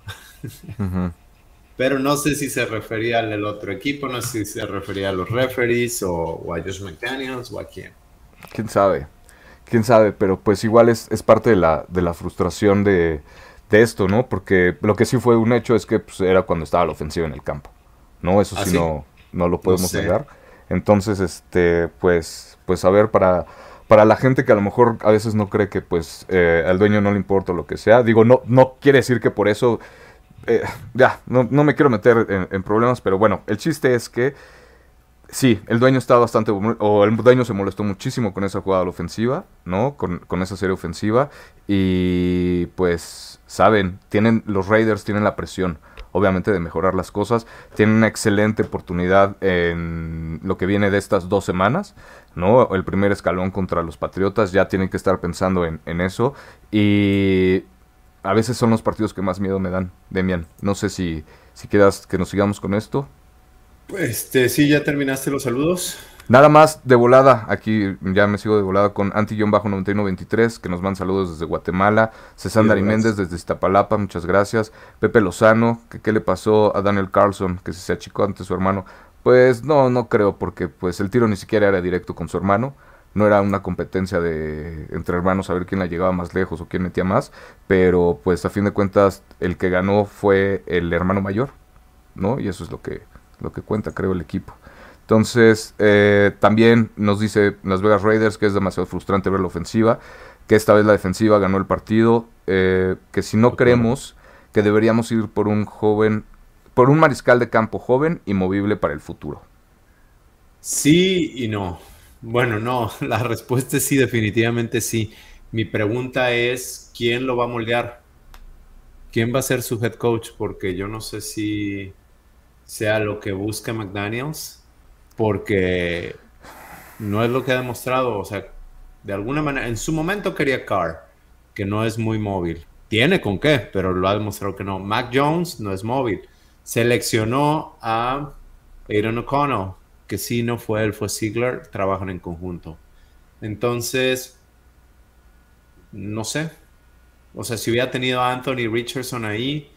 Pero no sé si se refería al otro equipo, no sé si se refería a los referees o, a Josh McDaniels o a quién. ¿Quién sabe? quién sabe, pero pues igual es, es parte de la, de la frustración de, de, esto, ¿no? Porque lo que sí fue un hecho es que pues, era cuando estaba la ofensiva en el campo, ¿no? Eso sí, ¿Ah, no, no lo podemos negar. Entonces, este, pues, pues a ver, para, para la gente que a lo mejor a veces no cree que pues eh, al dueño no le importa lo que sea, digo, no, no quiere decir que por eso, eh, ya, no, no, me quiero meter en, problemas, pero bueno, el chiste es que Sí, el dueño está bastante, o el dueño se molestó muchísimo con esa jugada ofensiva, ¿no? Con, esa serie ofensiva. Y pues, saben, tienen, los Raiders tienen la presión, obviamente, de mejorar las cosas. Tienen una excelente oportunidad en lo que viene de estas dos semanas, ¿no? El primer escalón contra los Patriotas, ya tienen que estar pensando en, en eso. Y a veces son los partidos que más miedo me dan, Demian. No sé si, si quieras que nos sigamos con esto. Este, sí, ya terminaste los saludos. Nada más de volada, aquí ya me sigo de volada con Anti-9123, que nos manda saludos desde Guatemala. César Méndez desde Iztapalapa, muchas gracias. Pepe Lozano, que qué le pasó a Daniel Carlson, que se achicó ante su hermano. Pues no, no creo, porque pues el tiro ni siquiera era directo con su hermano. No era una competencia de entre hermanos a ver quién la llegaba más lejos o quién metía más. Pero pues a fin de cuentas el que ganó fue el hermano mayor, ¿no? Y eso es lo que lo que cuenta, creo, el equipo. Entonces, eh, también nos dice Las Vegas Raiders que es demasiado frustrante ver la ofensiva, que esta vez la defensiva ganó el partido, eh, que si no creemos que deberíamos ir por un joven, por un mariscal de campo joven y movible para el futuro. Sí y no. Bueno, no, la respuesta es sí, definitivamente sí. Mi pregunta es, ¿quién lo va a moldear? ¿Quién va a ser su head coach? Porque yo no sé si sea lo que busca McDaniels, porque no es lo que ha demostrado, o sea, de alguna manera, en su momento quería Carr, que no es muy móvil. Tiene con qué, pero lo ha demostrado que no. Mac Jones no es móvil. Seleccionó a Aaron O'Connell, que sí no fue él, fue Ziegler, trabajan en conjunto. Entonces, no sé. O sea, si hubiera tenido a Anthony Richardson ahí,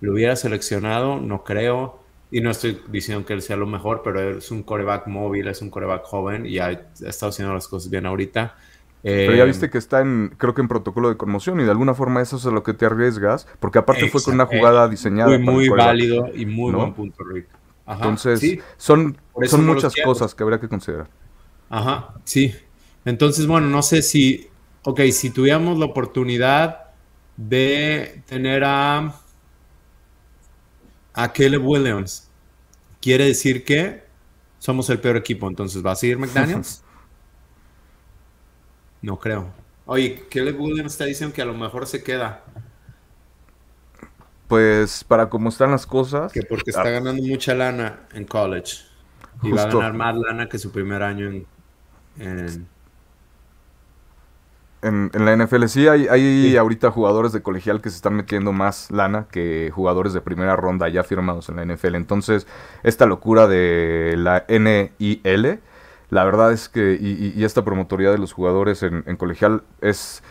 lo hubiera seleccionado, no creo. Y no estoy diciendo que él sea lo mejor, pero es un coreback móvil, es un coreback joven y ha, estado haciendo las cosas bien ahorita. pero ya eh, viste que está en, creo que en protocolo de conmoción y de alguna forma eso es a lo que te arriesgas, porque aparte fue con una jugada diseñada. Muy, muy válido y muy buen punto, Rick. Entonces, son, son muchas cosas que habría que considerar. Ajá, sí. Entonces, bueno, no sé si, ok, si tuviéramos la oportunidad de tener a a Caleb Williams, quiere decir que somos el peor equipo. Entonces, ¿va a seguir McDaniels? no creo. Oye, Caleb Williams está diciendo que a lo mejor se queda. Pues para cómo están las cosas. Que porque está ah. ganando mucha lana en college. Y va a ganar más lana que su primer año en en, la NFL sí hay, ahorita jugadores de colegial que se están metiendo más lana que jugadores de primera ronda ya firmados en la NFL. Entonces, esta locura de la NIL, la verdad es que, y, esta promotoría de los jugadores en, colegial es,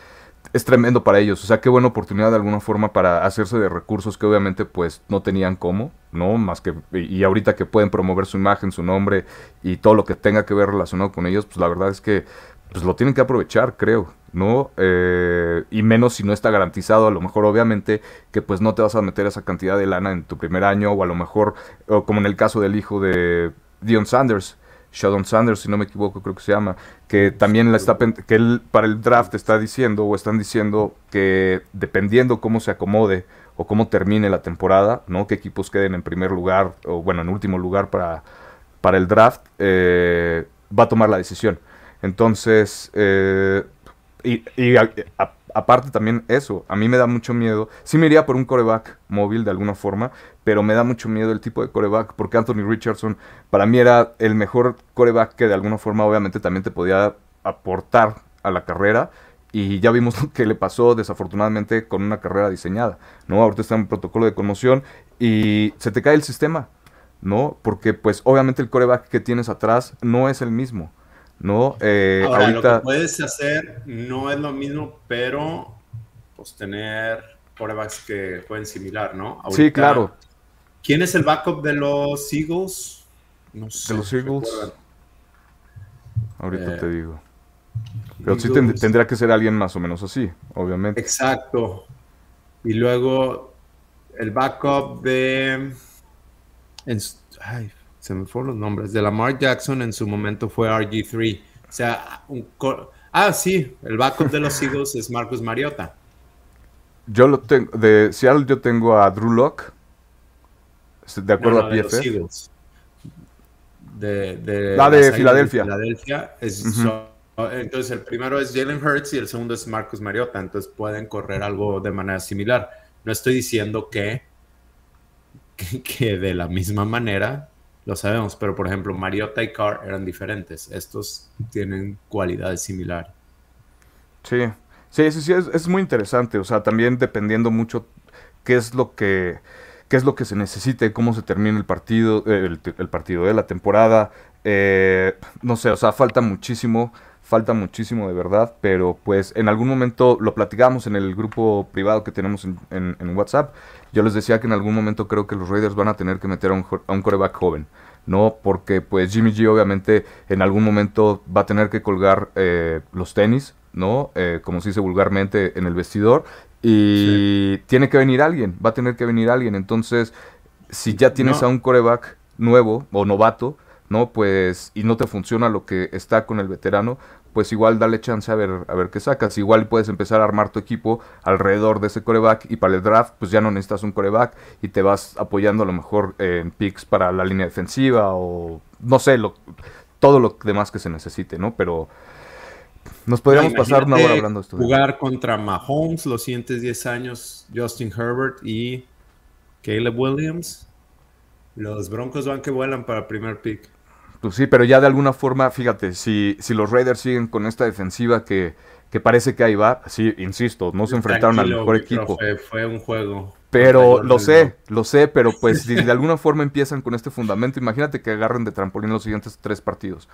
es tremendo para ellos. O sea, qué buena oportunidad de alguna forma para hacerse de recursos que obviamente pues no tenían cómo, ¿no? Más que, y ahorita que pueden promover su imagen, su nombre y todo lo que tenga que ver relacionado con ellos, pues la verdad es que pues lo tienen que aprovechar, creo, ¿no? Eh, y menos si no está garantizado, a lo mejor obviamente que pues no te vas a meter esa cantidad de lana en tu primer año, o a lo mejor, como en el caso del hijo de Dion Sanders, Sheldon Sanders, si no me equivoco, creo que se llama, que también la está que él para el draft está diciendo o están diciendo que dependiendo cómo se acomode o cómo termine la temporada, ¿no? Qué equipos queden en primer lugar o bueno, en último lugar para para el draft, eh, va a tomar la decisión. Entonces, eh, y, aparte también eso, a mí me da mucho miedo. Sí me iría por un coreback móvil de alguna forma, pero me da mucho miedo el tipo de coreback, porque Anthony Richardson para mí era el mejor coreback que de alguna forma obviamente también te podía aportar a la carrera. Y ya vimos lo que le pasó desafortunadamente con una carrera diseñada, ¿no? Ahorita está en protocolo de conmoción y se te cae el sistema, ¿no? Porque pues obviamente el coreback que tienes atrás no es el mismo. ¿No? Eh, Ahora, lo que puedes hacer no es lo mismo, pero pues tener corebacks que jueguen similar, ¿no? sí, claro. ¿Quién es el backup de los Eagles? No sé. De los Eagles. Ahorita eh, te digo. Pero sí tendría que ser alguien más o menos así, obviamente. Exacto. Y luego el backup de. ay, se me fueron los nombres, de Lamar Jackson en su momento fue RG3. O sea, un ah, sí, el backup de los Eagles es Marcus Mariota. Yo lo tengo, de Seattle yo tengo a Drew Locke, de acuerdo a PFF. De, de, la de Filadelfia. Filadelfia entonces el primero es Jalen Hurts y el segundo es Marcus Mariota, entonces pueden correr algo de manera similar. No estoy diciendo que, que de la misma manera lo sabemos, pero por ejemplo, Mariota y Carr eran diferentes. Estos tienen cualidades similares. Sí, sí, sí, sí es, muy interesante. O sea, también dependiendo mucho qué es lo que qué es lo que se necesite, cómo se termina el partido, el, partido de la temporada. Eh, no sé, o sea, falta muchísimo, falta muchísimo de verdad, pero pues en algún momento lo platicamos en el grupo privado que tenemos en, en WhatsApp yo les decía que en algún momento creo que los Raiders van a tener que meter a un, a un coreback joven. ¿no? Porque pues Jimmy G obviamente en algún momento va a tener que colgar eh, los tenis, ¿no? Eh, como se dice vulgarmente en el vestidor. Y tiene que venir alguien, va a tener que venir alguien. Entonces, si ya tienes a un coreback nuevo o novato, ¿no? Pues, y no te funciona lo que está con el veterano, pues igual dale chance a ver, a ver qué sacas. Igual puedes empezar a armar tu equipo alrededor de ese coreback y para el draft pues ya no necesitas un coreback y te vas apoyando a lo mejor en picks para la línea defensiva o no sé, lo, todo lo demás que se necesite, ¿no? Pero nos podríamos pasar una hora hablando de esto. Jugar contra Mahomes los siguientes 10 años, Justin Herbert y Caleb Williams. Los Broncos van que vuelan para primer pick. Pues sí, pero ya de alguna forma, fíjate, si, si los Raiders siguen con esta defensiva que, parece que ahí va, sí, insisto, no se enfrentaron al mejor equipo. Fue, un juego. Pero lo sé, lo sé, pero pues si de alguna forma empiezan con este fundamento, imagínate que agarren de trampolín los siguientes tres partidos.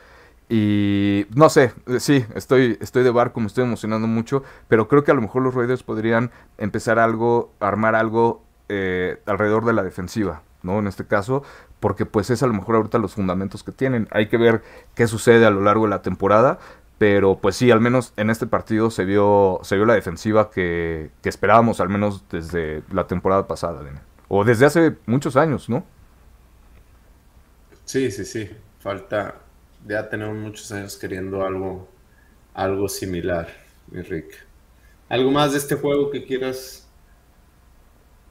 Y no sé, eh, sí, estoy, estoy de barco, me estoy emocionando mucho, pero creo que a lo mejor los Raiders podrían empezar algo, armar algo eh, alrededor de la defensiva, ¿no? En este caso, porque pues es a lo mejor ahorita los fundamentos que tienen. Hay que ver qué sucede a lo largo de la temporada, pero pues sí, al menos en este partido se vio, se vio la defensiva que, esperábamos, al menos desde la temporada pasada, o desde hace muchos años, ¿no? Sí, sí, sí. Falta, ya tenemos muchos años queriendo algo, algo similar, Enrique. ¿Algo más de este juego que quieras?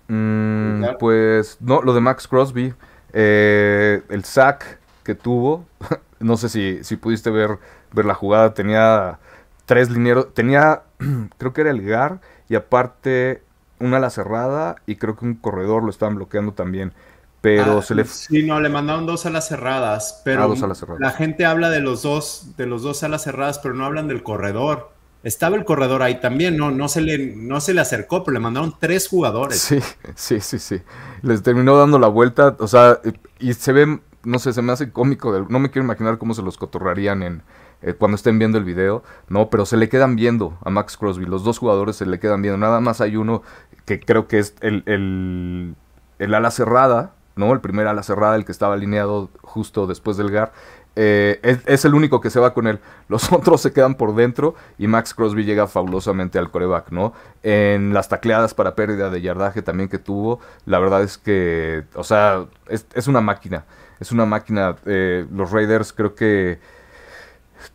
Mm, pues no, lo de Max Crosby. Eh, el sack que tuvo, no sé si, si pudiste ver, ver la jugada, tenía tres linieros, tenía, creo que era el GAR y aparte una ala cerrada y creo que un corredor lo estaban bloqueando también. Pero ah, se le... Sí, no, le mandaron dos alas cerradas, pero ah, la gente habla de los dos, de los dos alas cerradas, pero no hablan del corredor. Estaba el corredor ahí también, no, no, se le, no se le acercó, pero le mandaron tres jugadores. Sí, sí, sí, sí. Les terminó dando la vuelta, o sea, y se ve, no sé, se me hace cómico, no me quiero imaginar cómo se los cotorrarían en, eh, cuando estén viendo el video, no, pero se le quedan viendo a Max Crosby, los dos jugadores se le quedan viendo, nada más hay uno que creo que es el, el, el ala cerrada, ¿no? El primer ala cerrada, el que estaba alineado justo después del GAR, eh, es, el único que se va con él. Los otros se quedan por dentro y Max Crosby llega fabulosamente al coreback, ¿no? En las tacleadas para pérdida de yardaje también que tuvo, la verdad es que, o sea, es, una máquina. Es una máquina. Eh, los Raiders creo que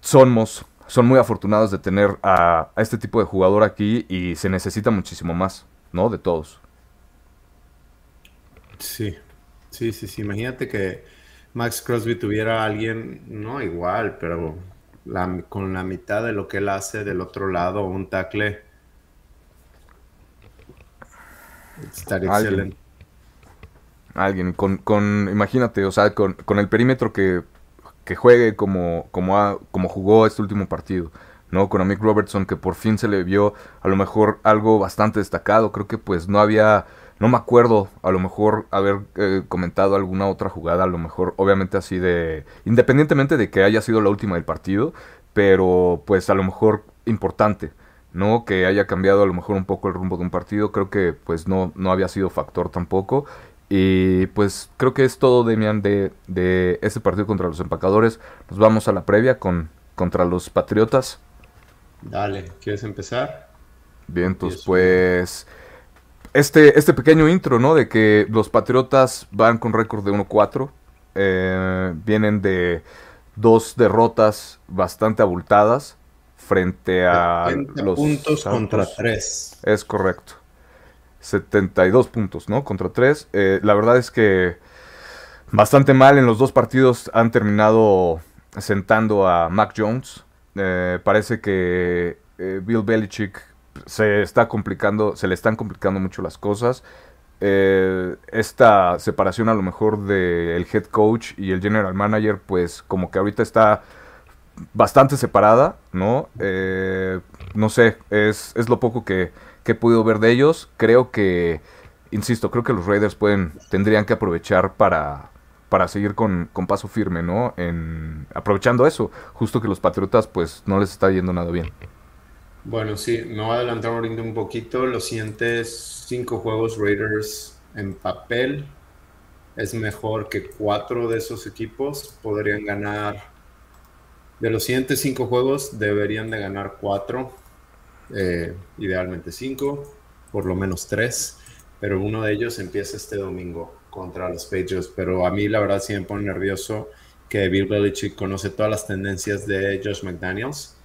somos, son muy afortunados de tener a, a este tipo de jugador aquí y se necesita muchísimo más, ¿no? De todos. Sí, sí, sí, sí. Imagínate que Max Crosby tuviera a alguien, no igual, pero con la mitad de lo que él hace del otro lado, un tackle, estaría excelente. Alguien, con, con, imagínate, o sea, con, con el perímetro que, que juegue como, como, como jugó este último partido. ¿no? Con Amick Robertson, que por fin se le vio a lo mejor algo bastante destacado. Creo que pues no había, no me acuerdo a lo mejor haber eh, comentado alguna otra jugada, a lo mejor obviamente así de, independientemente de que haya sido la última del partido, pero pues a lo mejor importante. ¿no? Que haya cambiado a lo mejor un poco el rumbo de un partido, creo que pues no, no había sido factor tampoco. Y pues creo que es todo, Demian, de, de este partido contra los empacadores. Nos vamos a la previa con, contra los Patriotas. Dale, ¿quieres empezar? Bien, pues este, este pequeño intro, ¿no? De que los Patriotas van con récord de 1-4. Eh, vienen de dos derrotas bastante abultadas frente a los puntos contra 3. Es correcto. 72 puntos, ¿no? Contra 3. Eh, la verdad es que bastante mal en los dos partidos han terminado sentando a Mac Jones. Eh, parece que Bill Belichick se está complicando, se le están complicando mucho las cosas. Eh, esta separación a lo mejor del head coach y el general manager, pues como que ahorita está bastante separada, ¿no? no sé, es, es lo poco que, he podido ver de ellos. Creo que, insisto, creo que los Raiders pueden, tendrían que aprovechar para, para seguir con, paso firme, ¿no? En, aprovechando eso, justo que los Patriotas pues no les está yendo nada bien. Bueno, sí, me voy a adelantar un poquito. Los siguientes cinco juegos Raiders en papel es mejor que cuatro de esos equipos. Podrían ganar, de los siguientes cinco juegos deberían de ganar cuatro, eh, idealmente cinco, por lo menos tres, pero uno de ellos empieza este domingo contra los Patriots, pero a mí la verdad sí me pone nervioso que Bill Belichick conoce todas las tendencias de Josh McDaniels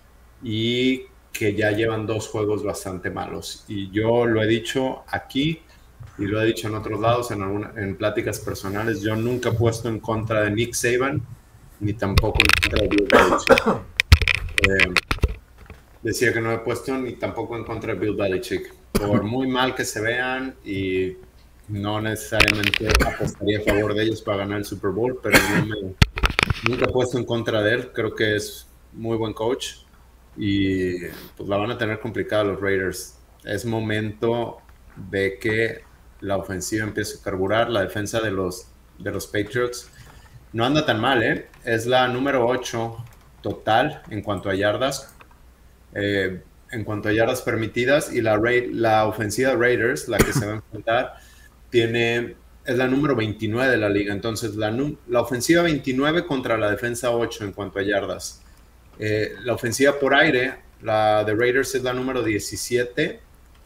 y que ya llevan dos juegos bastante malos. Y yo lo he dicho aquí y lo he dicho en otros lados, en, en pláticas personales, yo nunca he puesto en contra de Nick Saban ni tampoco en contra de Bill Belichick. Eh, decía que no he puesto ni tampoco en contra de Bill Belichick. Por muy mal que se vean y no necesariamente apostaría a favor de ellos para ganar el Super Bowl, pero nunca he puesto en contra de él. Creo que es muy buen coach y pues la van a tener complicada los Raiders. Es momento de que la ofensiva empiece a carburar. La defensa de los, de los Patriots no anda tan mal, ¿eh? Es la número 8 total en cuanto a yardas. Eh, en cuanto a yardas permitidas y la, la ofensiva de Raiders, la que se va a enfrentar, tiene, es la número 29 de la liga. Entonces, la, la ofensiva 29 contra la defensa 8 en cuanto a yardas. Eh, la ofensiva por aire, la de Raiders es la número 17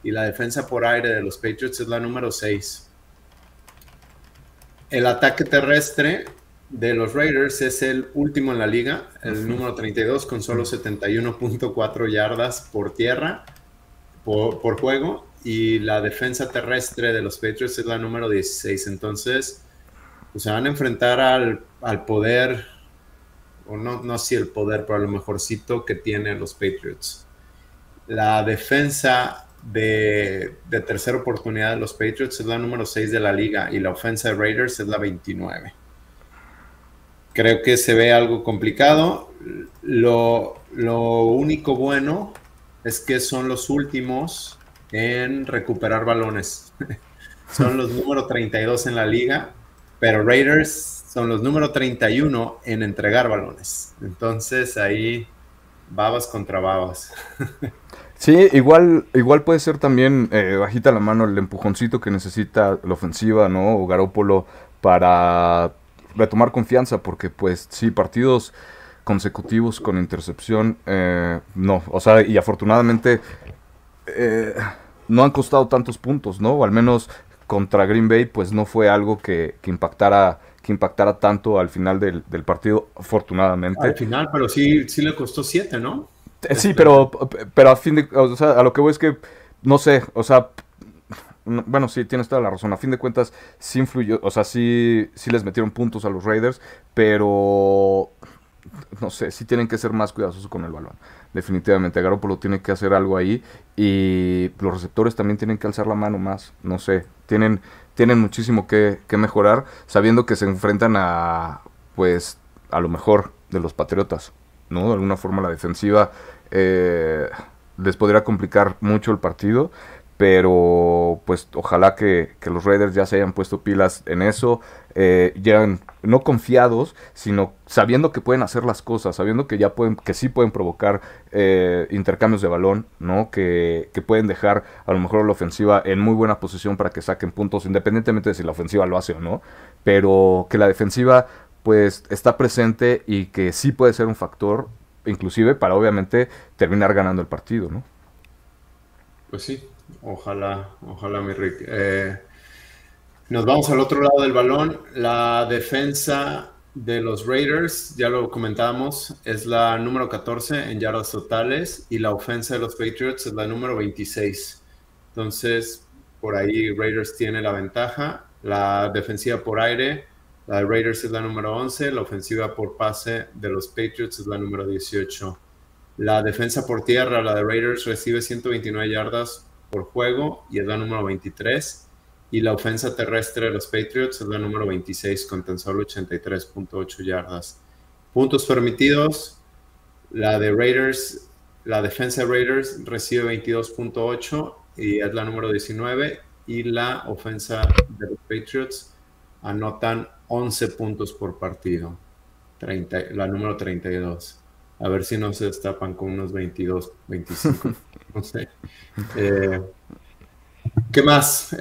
y la defensa por aire de los Patriots es la número 6. El ataque terrestre de los Raiders es el último en la liga, el número 32 con solo 71.4 yardas por tierra por, por, juego y la defensa terrestre de los Patriots es la número 16. Entonces, pues, se van a enfrentar al, al poder, o no, no si el poder, pero a lo mejorcito que tienen los Patriots. La defensa de, de, tercera oportunidad de los Patriots es la número 6 de la liga y la ofensa de Raiders es la 29. Creo que se ve algo complicado. Lo, lo único bueno es que son los últimos en recuperar balones. son los número 32 en la liga, pero Raiders son los número 31 en entregar balones. Entonces ahí babas contra babas. Sí, igual, igual puede ser también eh, bajita la mano el empujoncito que necesita la ofensiva, ¿no? O Garópolo para retomar confianza, porque pues sí, partidos consecutivos con intercepción, eh, no, o sea, y afortunadamente eh, no han costado tantos puntos, ¿no? O al menos contra Green Bay, pues no fue algo que, impactara que impactara tanto al final del, partido, afortunadamente. Al final, pero sí, sí le costó siete, ¿no? Eh, sí, pero, pero a fin de, o sea, a lo que voy es que, no sé, o sea, bueno, sí, tienes toda la razón. A fin de cuentas, sí influyó, o sea, sí, sí les metieron puntos a los Raiders, pero no sé, sí tienen que ser más cuidadosos con el balón. Definitivamente, Garoppolo tiene que hacer algo ahí y los receptores también tienen que alzar la mano más. No sé, tienen, tienen muchísimo que, que mejorar, sabiendo que se enfrentan a, pues, a lo mejor de los Patriotas, ¿no? De alguna forma la defensiva eh, les podría complicar mucho el partido, pero pues ojalá que, los Raiders ya se hayan puesto pilas en eso, eh, llegan no confiados, sino sabiendo que pueden hacer las cosas, sabiendo que ya pueden, que sí pueden provocar eh, intercambios de balón, ¿no? Que, que, pueden dejar a lo mejor la ofensiva en muy buena posición para que saquen puntos, independientemente de si la ofensiva lo hace o no, pero que la defensiva pues está presente y que sí puede ser un factor, inclusive para obviamente terminar ganando el partido, ¿no? Pues sí, ojalá, ojalá mi Rick. Eh, nos vamos al otro lado del balón. La defensa de los Raiders, ya lo comentamos, es la número 14 en yardas totales y la ofensa de los Patriots es la número 26. Entonces, por ahí Raiders tiene la ventaja. La defensiva por aire la de Raiders es la número 11, la ofensiva por pase de los Patriots es la número 18. La defensa por tierra, la de Raiders recibe 129 yardas por juego y es la número 23. Y la ofensa terrestre de los Patriots es la número 26 con tan solo 83.8 yardas. Puntos permitidos, la de Raiders, la defensa de Raiders recibe 22.8 y es la número 19. Y la ofensa de los Patriots anotan 11 puntos por partido, 30, la número 32. A ver si no se destapan con unos 22, 25, no sé. Eh, ¿Qué más?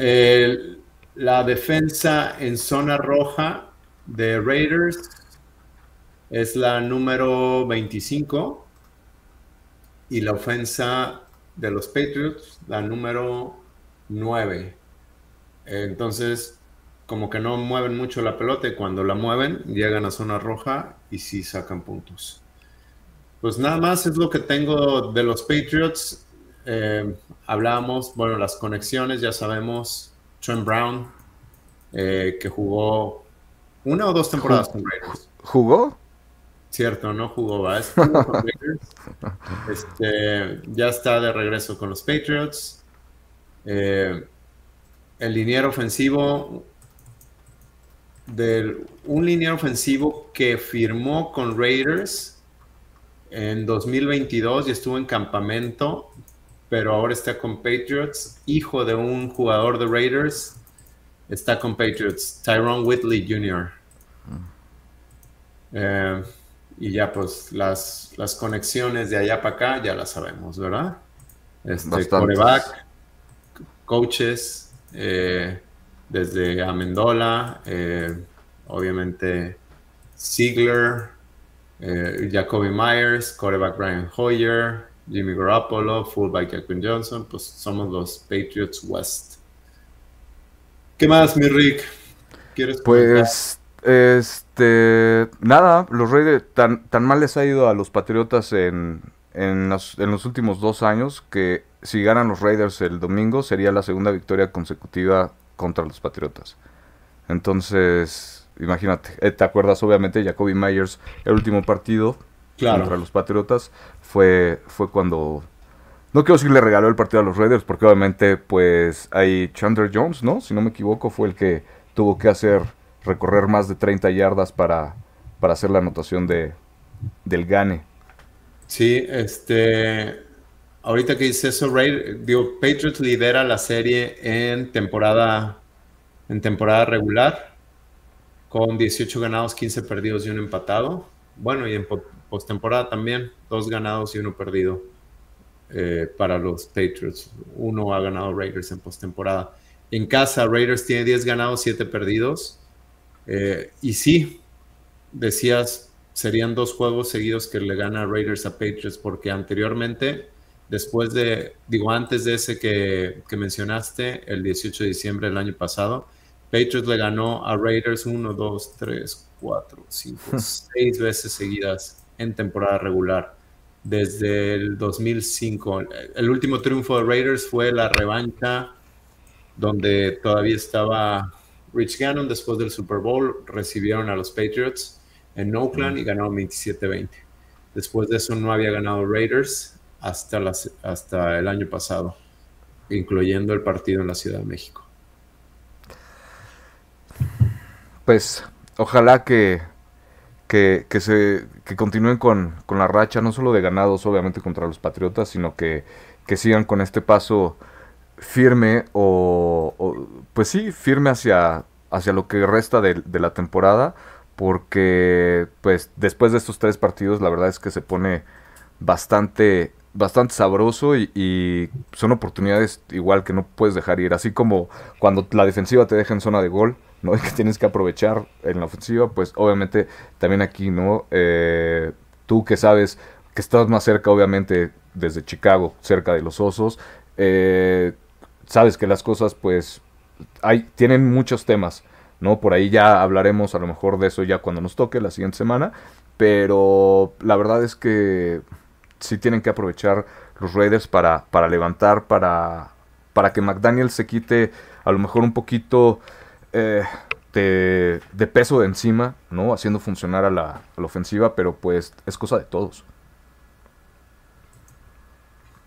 la defensa en zona roja de Raiders es la número 25 y la ofensa de los Patriots la número 9. Entonces, como que no mueven mucho la pelota y cuando la mueven llegan a zona roja y sí sacan puntos. Pues nada más es lo que tengo de los Patriots. Eh, hablamos, bueno, las conexiones, ya sabemos, Trent Brown, eh, que jugó una o dos temporadas con Raiders. ¿Jugó? Cierto, no jugó, ¿va? Este, ya está de regreso con los Patriots. Eh, el liniero ofensivo, de un línea ofensivo que firmó con Raiders en 2022 y estuvo en campamento, pero ahora está con Patriots, hijo de un jugador de Raiders, está con Patriots, Tyrone Whitley Jr. Eh, y ya pues las, las conexiones de allá para acá ya las sabemos, ¿verdad? Este, coreback, coaches, eh, desde Amendola, eh, obviamente Ziegler, eh, Jacoby Myers, quarterback Brian Hoyer, Jimmy Garoppolo, fullback Jackson Johnson, pues somos los Patriots West. ¿Qué más, mi Rick? ¿Quieres pues, este, nada, los Raiders, tan, tan mal les ha ido a los Patriotas en, en, los, en los últimos dos años que si ganan los Raiders el domingo sería la segunda victoria consecutiva contra los Patriotas. Entonces, imagínate, eh, ¿te acuerdas obviamente Jacoby Myers, el último partido contra los Patriotas? Fue, fue cuando... No quiero decir le regaló el partido a los Raiders, porque obviamente pues hay Chandler Jones, ¿no? Si no me equivoco, fue el que tuvo que hacer recorrer más de 30 yardas para, para hacer la anotación de, del gane. Sí, este, ahorita que dice eso, Ray, digo, Patriots lidera la serie en temporada, en temporada regular, con 18 ganados, 15 perdidos y un empatado. Bueno, y en postemporada también, dos ganados y uno perdido eh, para los Patriots. Uno ha ganado Raiders en postemporada. En casa, Raiders tiene 10 ganados, 7 perdidos. Eh, y sí, decías, serían dos juegos seguidos que le gana Raiders a Patriots, porque anteriormente después de, digo, antes de ese que, mencionaste, el 18 de diciembre del año pasado, Patriots le ganó a Raiders 1, 2, 3, 4, 5, 6 veces seguidas en temporada regular. Desde el 2005. El último triunfo de Raiders fue la revancha donde todavía estaba Rich Gannon después del Super Bowl, recibieron a los Patriots en Oakland y ganaron 27-20. Después de eso no había ganado Raiders hasta, hasta el año pasado, incluyendo el partido en la Ciudad de México. Pues ojalá que, que, se, que continúen con, la racha, no solo de ganados obviamente contra los Patriotas, sino que, que sigan con este paso firme o, pues sí, firme hacia, hacia lo que resta de, de, la temporada, porque pues después de estos tres partidos la verdad es que se pone bastante bastante sabroso y, son oportunidades igual que no puedes dejar ir, así como cuando la defensiva te deja en zona de gol, Y que tienes que aprovechar en la ofensiva, pues obviamente también aquí, ¿no? Eh, tú que sabes que estás más cerca, obviamente, desde Chicago, cerca de los Osos, eh, sabes que las cosas, pues, hay, tienen muchos temas, ¿no? Por ahí ya hablaremos a lo mejor de eso ya cuando nos toque la siguiente semana, pero la verdad es que sí tienen que aprovechar los Raiders para, para levantar, para, para que McDaniel se quite a lo mejor un poquito eh, de, peso de encima, ¿no? Haciendo funcionar a la, ofensiva, pero pues es cosa de todos.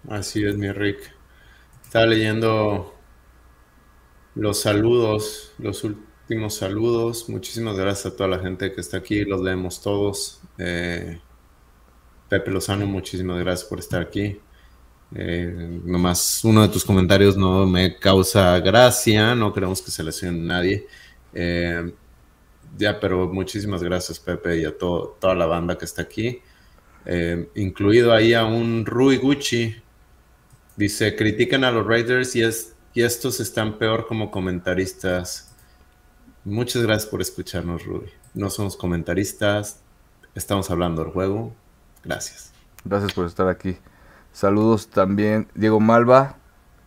Así es, mi Rick. Estaba leyendo los saludos, los últimos saludos. Muchísimas gracias a toda la gente que está aquí, los leemos todos. Eh, Pepe Lozano, muchísimas gracias por estar aquí. Eh, nomás uno de tus comentarios no me causa gracia, no queremos que se lesione nadie. Eh, ya, pero muchísimas gracias, Pepe, y a toda la banda que está aquí. Eh, incluido ahí a un Rui Gucci. Dice: critican a los Raiders y, es, y estos están peor como comentaristas. Muchas gracias por escucharnos, Rui. No somos comentaristas, estamos hablando del juego. Gracias. Gracias por estar aquí. Saludos también, Diego Malva.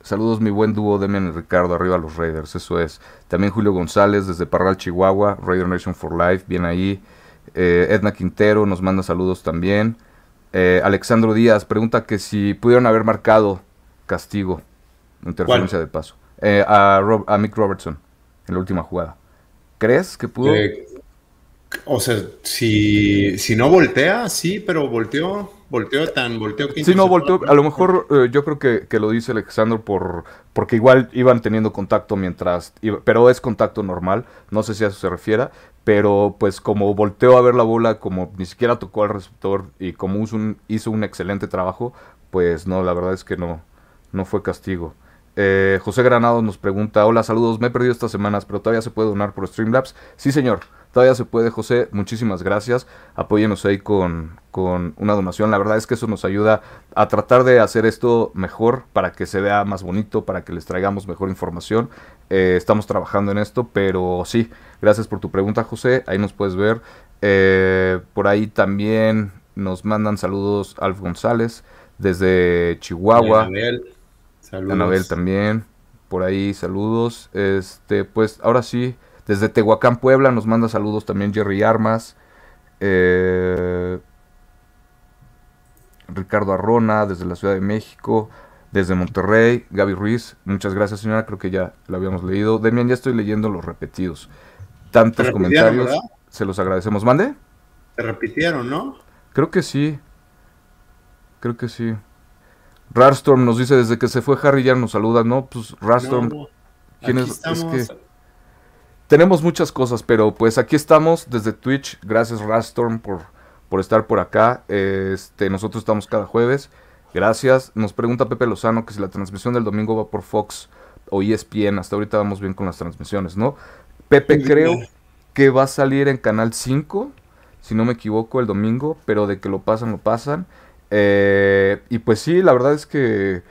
Saludos mi buen dúo Demian y Ricardo, arriba los Raiders, eso es. También Julio González desde Parral, Chihuahua, Raider Nation for Life, bien ahí. Eh, Edna Quintero nos manda saludos también. Eh, Alexandro Díaz pregunta que si pudieron haber marcado castigo, interferencia de paso, eh, a, a, Mick Robertson en la última jugada. ¿Crees que pudo? o sea, si, si no voltea, sí, pero volteó. Volteó tan, volteó Sí, no, volteó. A lo mejor eh, yo creo que, lo dice Alexander por, porque igual iban teniendo contacto mientras. pero es contacto normal. No sé si a eso se refiera. Pero pues como volteó a ver la bola, como ni siquiera tocó al receptor y como hizo un, hizo un excelente trabajo, pues no, la verdad es que no, no fue castigo. Eh, José Granado nos pregunta: Hola, saludos. Me he perdido estas semanas, pero todavía se puede donar por Streamlabs. Sí, señor. Todavía se puede, José. Muchísimas gracias. Apóyenos ahí con, con, una donación. La verdad es que eso nos ayuda a tratar de hacer esto mejor para que se vea más bonito, para que les traigamos mejor información. Eh, estamos trabajando en esto, pero sí, gracias por tu pregunta, José. Ahí nos puedes ver. Eh, por ahí también nos mandan saludos Alf González desde Chihuahua. Anabel. Saludos. Anabel también. Por ahí saludos. Este, pues ahora sí. Desde Tehuacán, Puebla, nos manda saludos también Jerry Armas. Eh, Ricardo Arrona, desde la Ciudad de México. Desde Monterrey, Gaby Ruiz. Muchas gracias, señora. Creo que ya lo habíamos leído. Demian, ya estoy leyendo los repetidos. Tantos comentarios. Se los agradecemos. ¿Mande? Se repitieron, ¿no? Creo que sí. Creo que sí. Rarstorm nos dice desde que se fue Harry ya nos saluda, ¿no? Pues Rarstorm. ¿Quién es? es que tenemos muchas cosas, pero pues aquí estamos desde Twitch. Gracias Rastorm por, por estar por acá. Este, nosotros estamos cada jueves. Gracias. Nos pregunta Pepe Lozano que si la transmisión del domingo va por Fox o ESPN. Hasta ahorita vamos bien con las transmisiones, ¿no? Pepe, creo que va a salir en Canal 5, si no me equivoco, el domingo, pero de que lo pasan, lo pasan. Eh, y pues sí, la verdad es que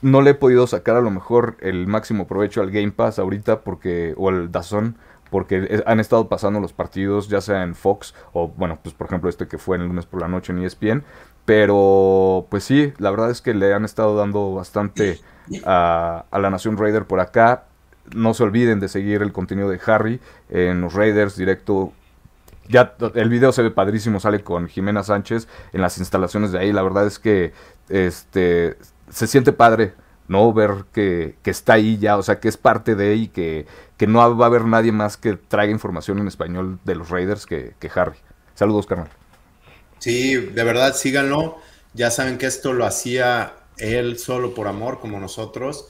no le he podido sacar a lo mejor el máximo provecho al Game Pass ahorita porque o al Dazón porque han estado pasando los partidos, ya sea en Fox o, bueno, pues por ejemplo este que fue el lunes por la noche en ESPN. Pero, pues sí, la verdad es que le han estado dando bastante a, la Nación Raider por acá. No se olviden de seguir el contenido de Harry en los Raiders directo. Ya el video se ve padrísimo, sale con Jimena Sánchez en las instalaciones de ahí. La verdad es que este se siente padre ¿no? Ver que, está ahí ya, o sea, que es parte de y que, que, no va a haber nadie más que traiga información en español de los Raiders que, que Harry. Saludos, carnal. Sí, de verdad, síganlo. Ya saben que esto lo hacía él solo por amor, como nosotros,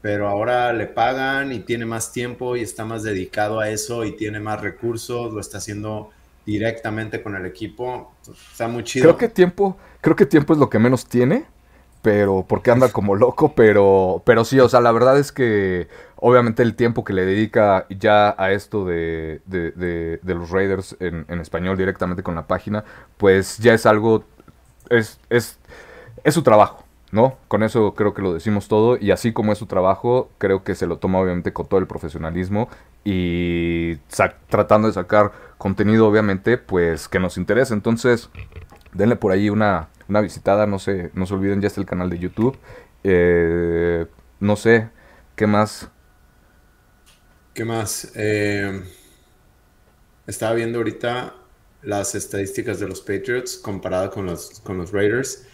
pero ahora le pagan y tiene más tiempo y está más dedicado a eso y tiene más recursos, lo está haciendo directamente con el equipo. Está muy chido. Creo que tiempo, creo que tiempo es lo que menos tiene, pero porque anda como loco, pero, pero sí, o sea, la verdad es que obviamente el tiempo que le dedica ya a esto de, de, de, los Raiders en, en, español directamente con la página, pues ya es algo, es, es, es su trabajo. ¿no? Con eso creo que lo decimos todo y así como es su trabajo, creo que se lo toma obviamente con todo el profesionalismo y tratando de sacar contenido obviamente pues que nos interese. Entonces, denle por ahí una, una visitada, no se, no se olviden, ya está el canal de YouTube. Eh, no sé, ¿qué más? ¿Qué más? Eh, estaba viendo ahorita las estadísticas de los Patriots comparadas con los, con los Raiders.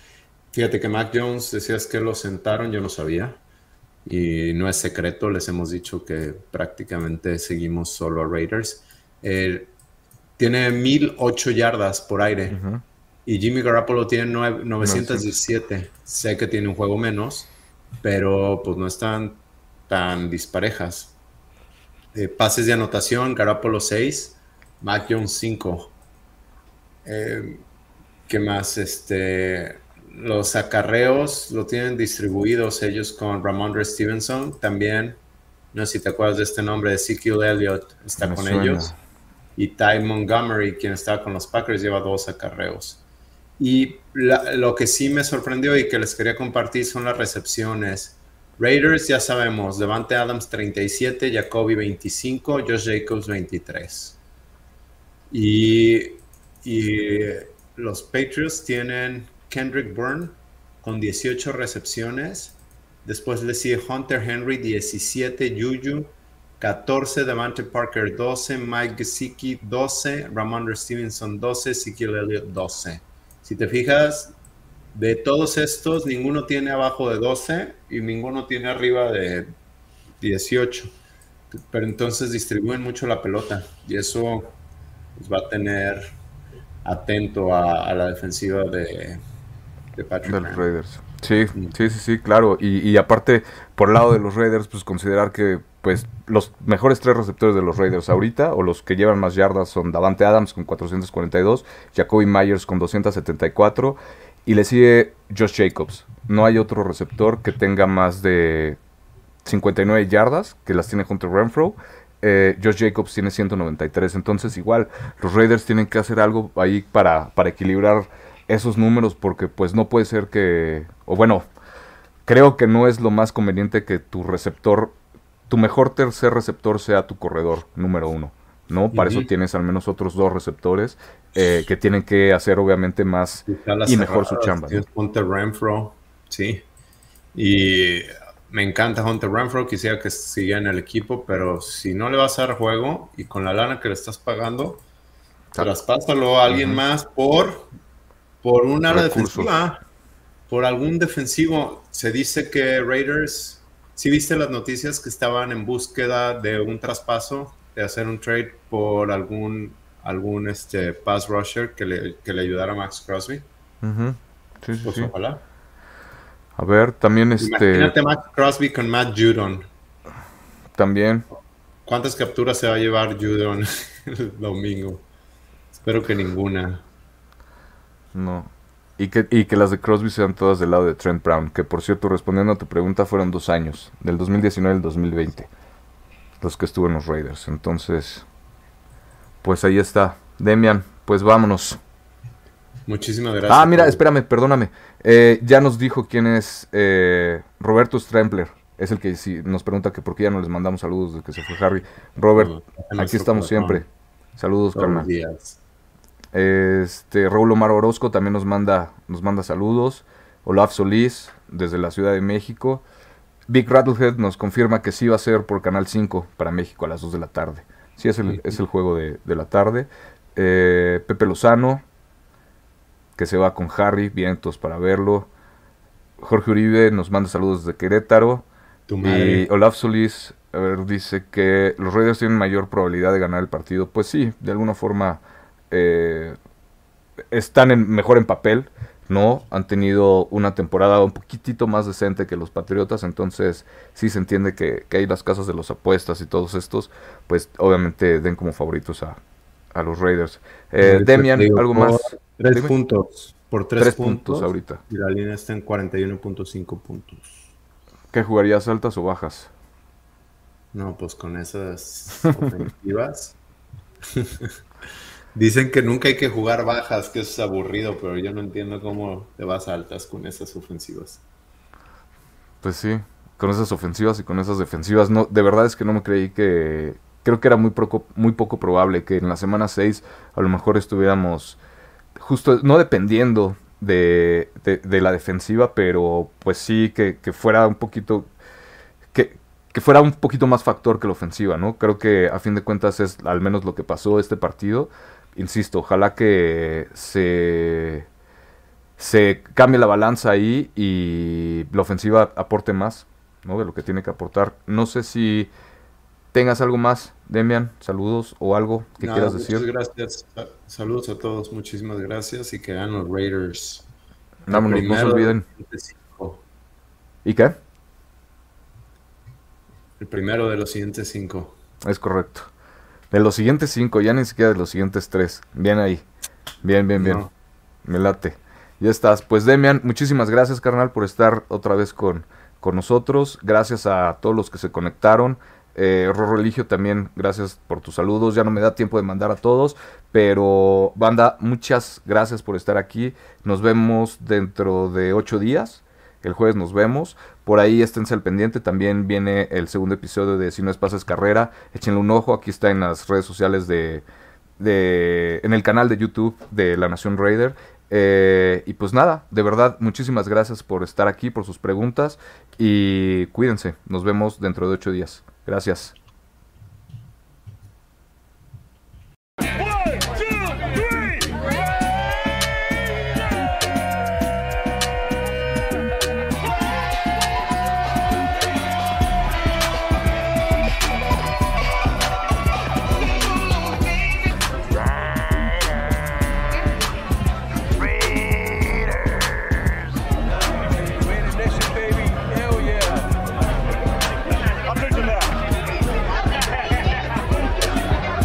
Fíjate que Mac Jones decías que lo sentaron, yo no sabía. Y no es secreto, les hemos dicho que prácticamente seguimos solo a Raiders. Eh, tiene 1008 yardas por aire. Y Jimmy Garoppolo tiene 917. sé que tiene un juego menos, pero pues no están tan disparejas. Eh, pases de anotación, Garoppolo 6, Mac Jones 5. Eh, ¿Qué más? Este, los acarreos lo tienen distribuidos ellos con Ramondre Stevenson. También, no sé si te acuerdas de este nombre, Ezekiel Elliott está con ellos. Y Ty Montgomery, quien está con los Packers, lleva dos acarreos. Y lo que sí me sorprendió y que les quería compartir son las recepciones. Raiders, ya sabemos, Devante Adams 37, Jacoby 25, Josh Jacobs 23. Y, los Patriots tienen Kendrick Byrne con 18 recepciones. Después le sigue Hunter Henry 17, Juju 14, Devante Parker 12, Mike Gesicki 12, Ramondre Stevenson 12, Ezekiel Elliott 12. Si te fijas, de todos estos, ninguno tiene abajo de 12 y ninguno tiene arriba de 18. Pero entonces distribuyen mucho la pelota y eso pues, va a tener atento a la defensiva de, de los Raiders. Sí, sí, sí, sí, claro. Y, aparte, por el lado de los Raiders, pues considerar que pues los mejores tres receptores de los Raiders ahorita, o los que llevan más yardas, son Davante Adams con 442, Jacoby Myers con 274, y le sigue Josh Jacobs. No hay otro receptor que tenga más de 59 yardas, que las tiene Hunter Renfro. Eh, Josh Jacobs tiene 193. Entonces, igual, los Raiders tienen que hacer algo ahí para, para equilibrar esos números porque pues no puede ser que, o bueno, creo que no es lo más conveniente que tu receptor, tu mejor tercer receptor sea tu corredor número uno. ¿no? Para eso tienes al menos otros dos receptores eh, que tienen que hacer obviamente más y mejor su chamba. Hunter Renfro, sí. Y me encanta Hunter Renfro, quisiera que siga en el equipo, pero si no le vas a dar juego y con la lana que le estás pagando, traspásalo a alguien más por por una defensiva, por algún defensivo. Se dice que Raiders, si viste las noticias que estaban en búsqueda de un traspaso, de hacer un trade por algún algún este pass rusher que le, que le ayudara a Max Crosby. sí, pues ojalá. A ver, también este. Imagínate Max Crosby con Matt Judon. También. ¿Cuántas capturas se va a llevar Judon el domingo? Espero que ninguna. No. Y que, y que las de Crosby sean todas del lado de Trent Brown. Que por cierto, respondiendo a tu pregunta, fueron dos años. Del 2019 al 2020. Los que estuvo en los Raiders. Entonces, pues ahí está. Demian, pues vámonos. Muchísimas gracias. Ah, mira, espérame, perdóname. Eh, ya nos dijo quién es eh, Roberto Strempler. Es el que si nos pregunta que por qué ya no les mandamos saludos desde que se fue Harry. Robert, aquí estamos siempre. Saludos, Carmen. Este, Raúl Omar Orozco también nos manda, nos manda saludos. Olaf Solís, desde la Ciudad de México. Big Rattlehead nos confirma que sí va a ser por Canal 5 para México a las 2 de la tarde. Sí, es el, es el juego de, la tarde. Eh, Pepe Lozano, que se va con Harry, vientos para verlo. Jorge Uribe nos manda saludos desde Querétaro. Tu madre. Y Olaf Solís a ver, dice que los Raiders tienen mayor probabilidad de ganar el partido. Pues sí, de alguna forma eh, están en, mejor en papel, ¿no? Han tenido una temporada un poquitito más decente que los Patriotas, entonces sí se entiende que, que hay las casas de los apuestas y todos estos, pues obviamente den como favoritos a, a los Raiders. Eh, Demian, algo más. Tres Dime. puntos. Por tres, Tres puntos, puntos ahorita. Y la línea está en 41.5 puntos. ¿Qué jugarías altas o bajas? No, pues con esas ofensivas. Dicen que nunca hay que jugar bajas, que es aburrido, pero yo no entiendo cómo te vas altas con esas ofensivas. Pues sí, con esas ofensivas y con esas defensivas. No, de verdad es que no me creí que. Creo que era muy poco, muy poco probable que en la semana 6 a lo mejor estuviéramos justo, no dependiendo de, de- de la defensiva, pero pues sí que, que fuera un poquito. Que, que fuera un poquito más factor que la ofensiva, ¿no? Creo que a fin de cuentas es al menos lo que pasó este partido. Insisto, ojalá que se se cambie la balanza ahí y la ofensiva aporte más ¿no? de lo que tiene que aportar. No sé si tengas algo más, Demian, saludos o algo que Nada, quieras muchas decir. gracias. Saludos a todos, muchísimas gracias y que ganen los Raiders. Vámonos, no se primero de olviden. ¿Y qué? El primero de los siguientes cinco. Es correcto. De los siguientes cinco, ya ni siquiera de los siguientes tres. Bien ahí. Bien, bien, bien. No. Me late. Ya estás. Pues Demian, muchísimas gracias, carnal, por estar otra vez con, con nosotros. Gracias a todos los que se conectaron. Eh, Rorro Religio también, gracias por tus saludos. Ya no me da tiempo de mandar a todos, pero banda, muchas gracias por estar aquí. Nos vemos dentro de ocho días. El jueves nos vemos. Por ahí esténse al pendiente. También viene el segundo episodio de Si no es pases carrera. Échenle un ojo. Aquí está en las redes sociales de, de en el canal de YouTube de La Nación Raider. Eh, y pues nada, de verdad, muchísimas gracias por estar aquí, por sus preguntas. Y cuídense. Nos vemos dentro de ocho días. Gracias.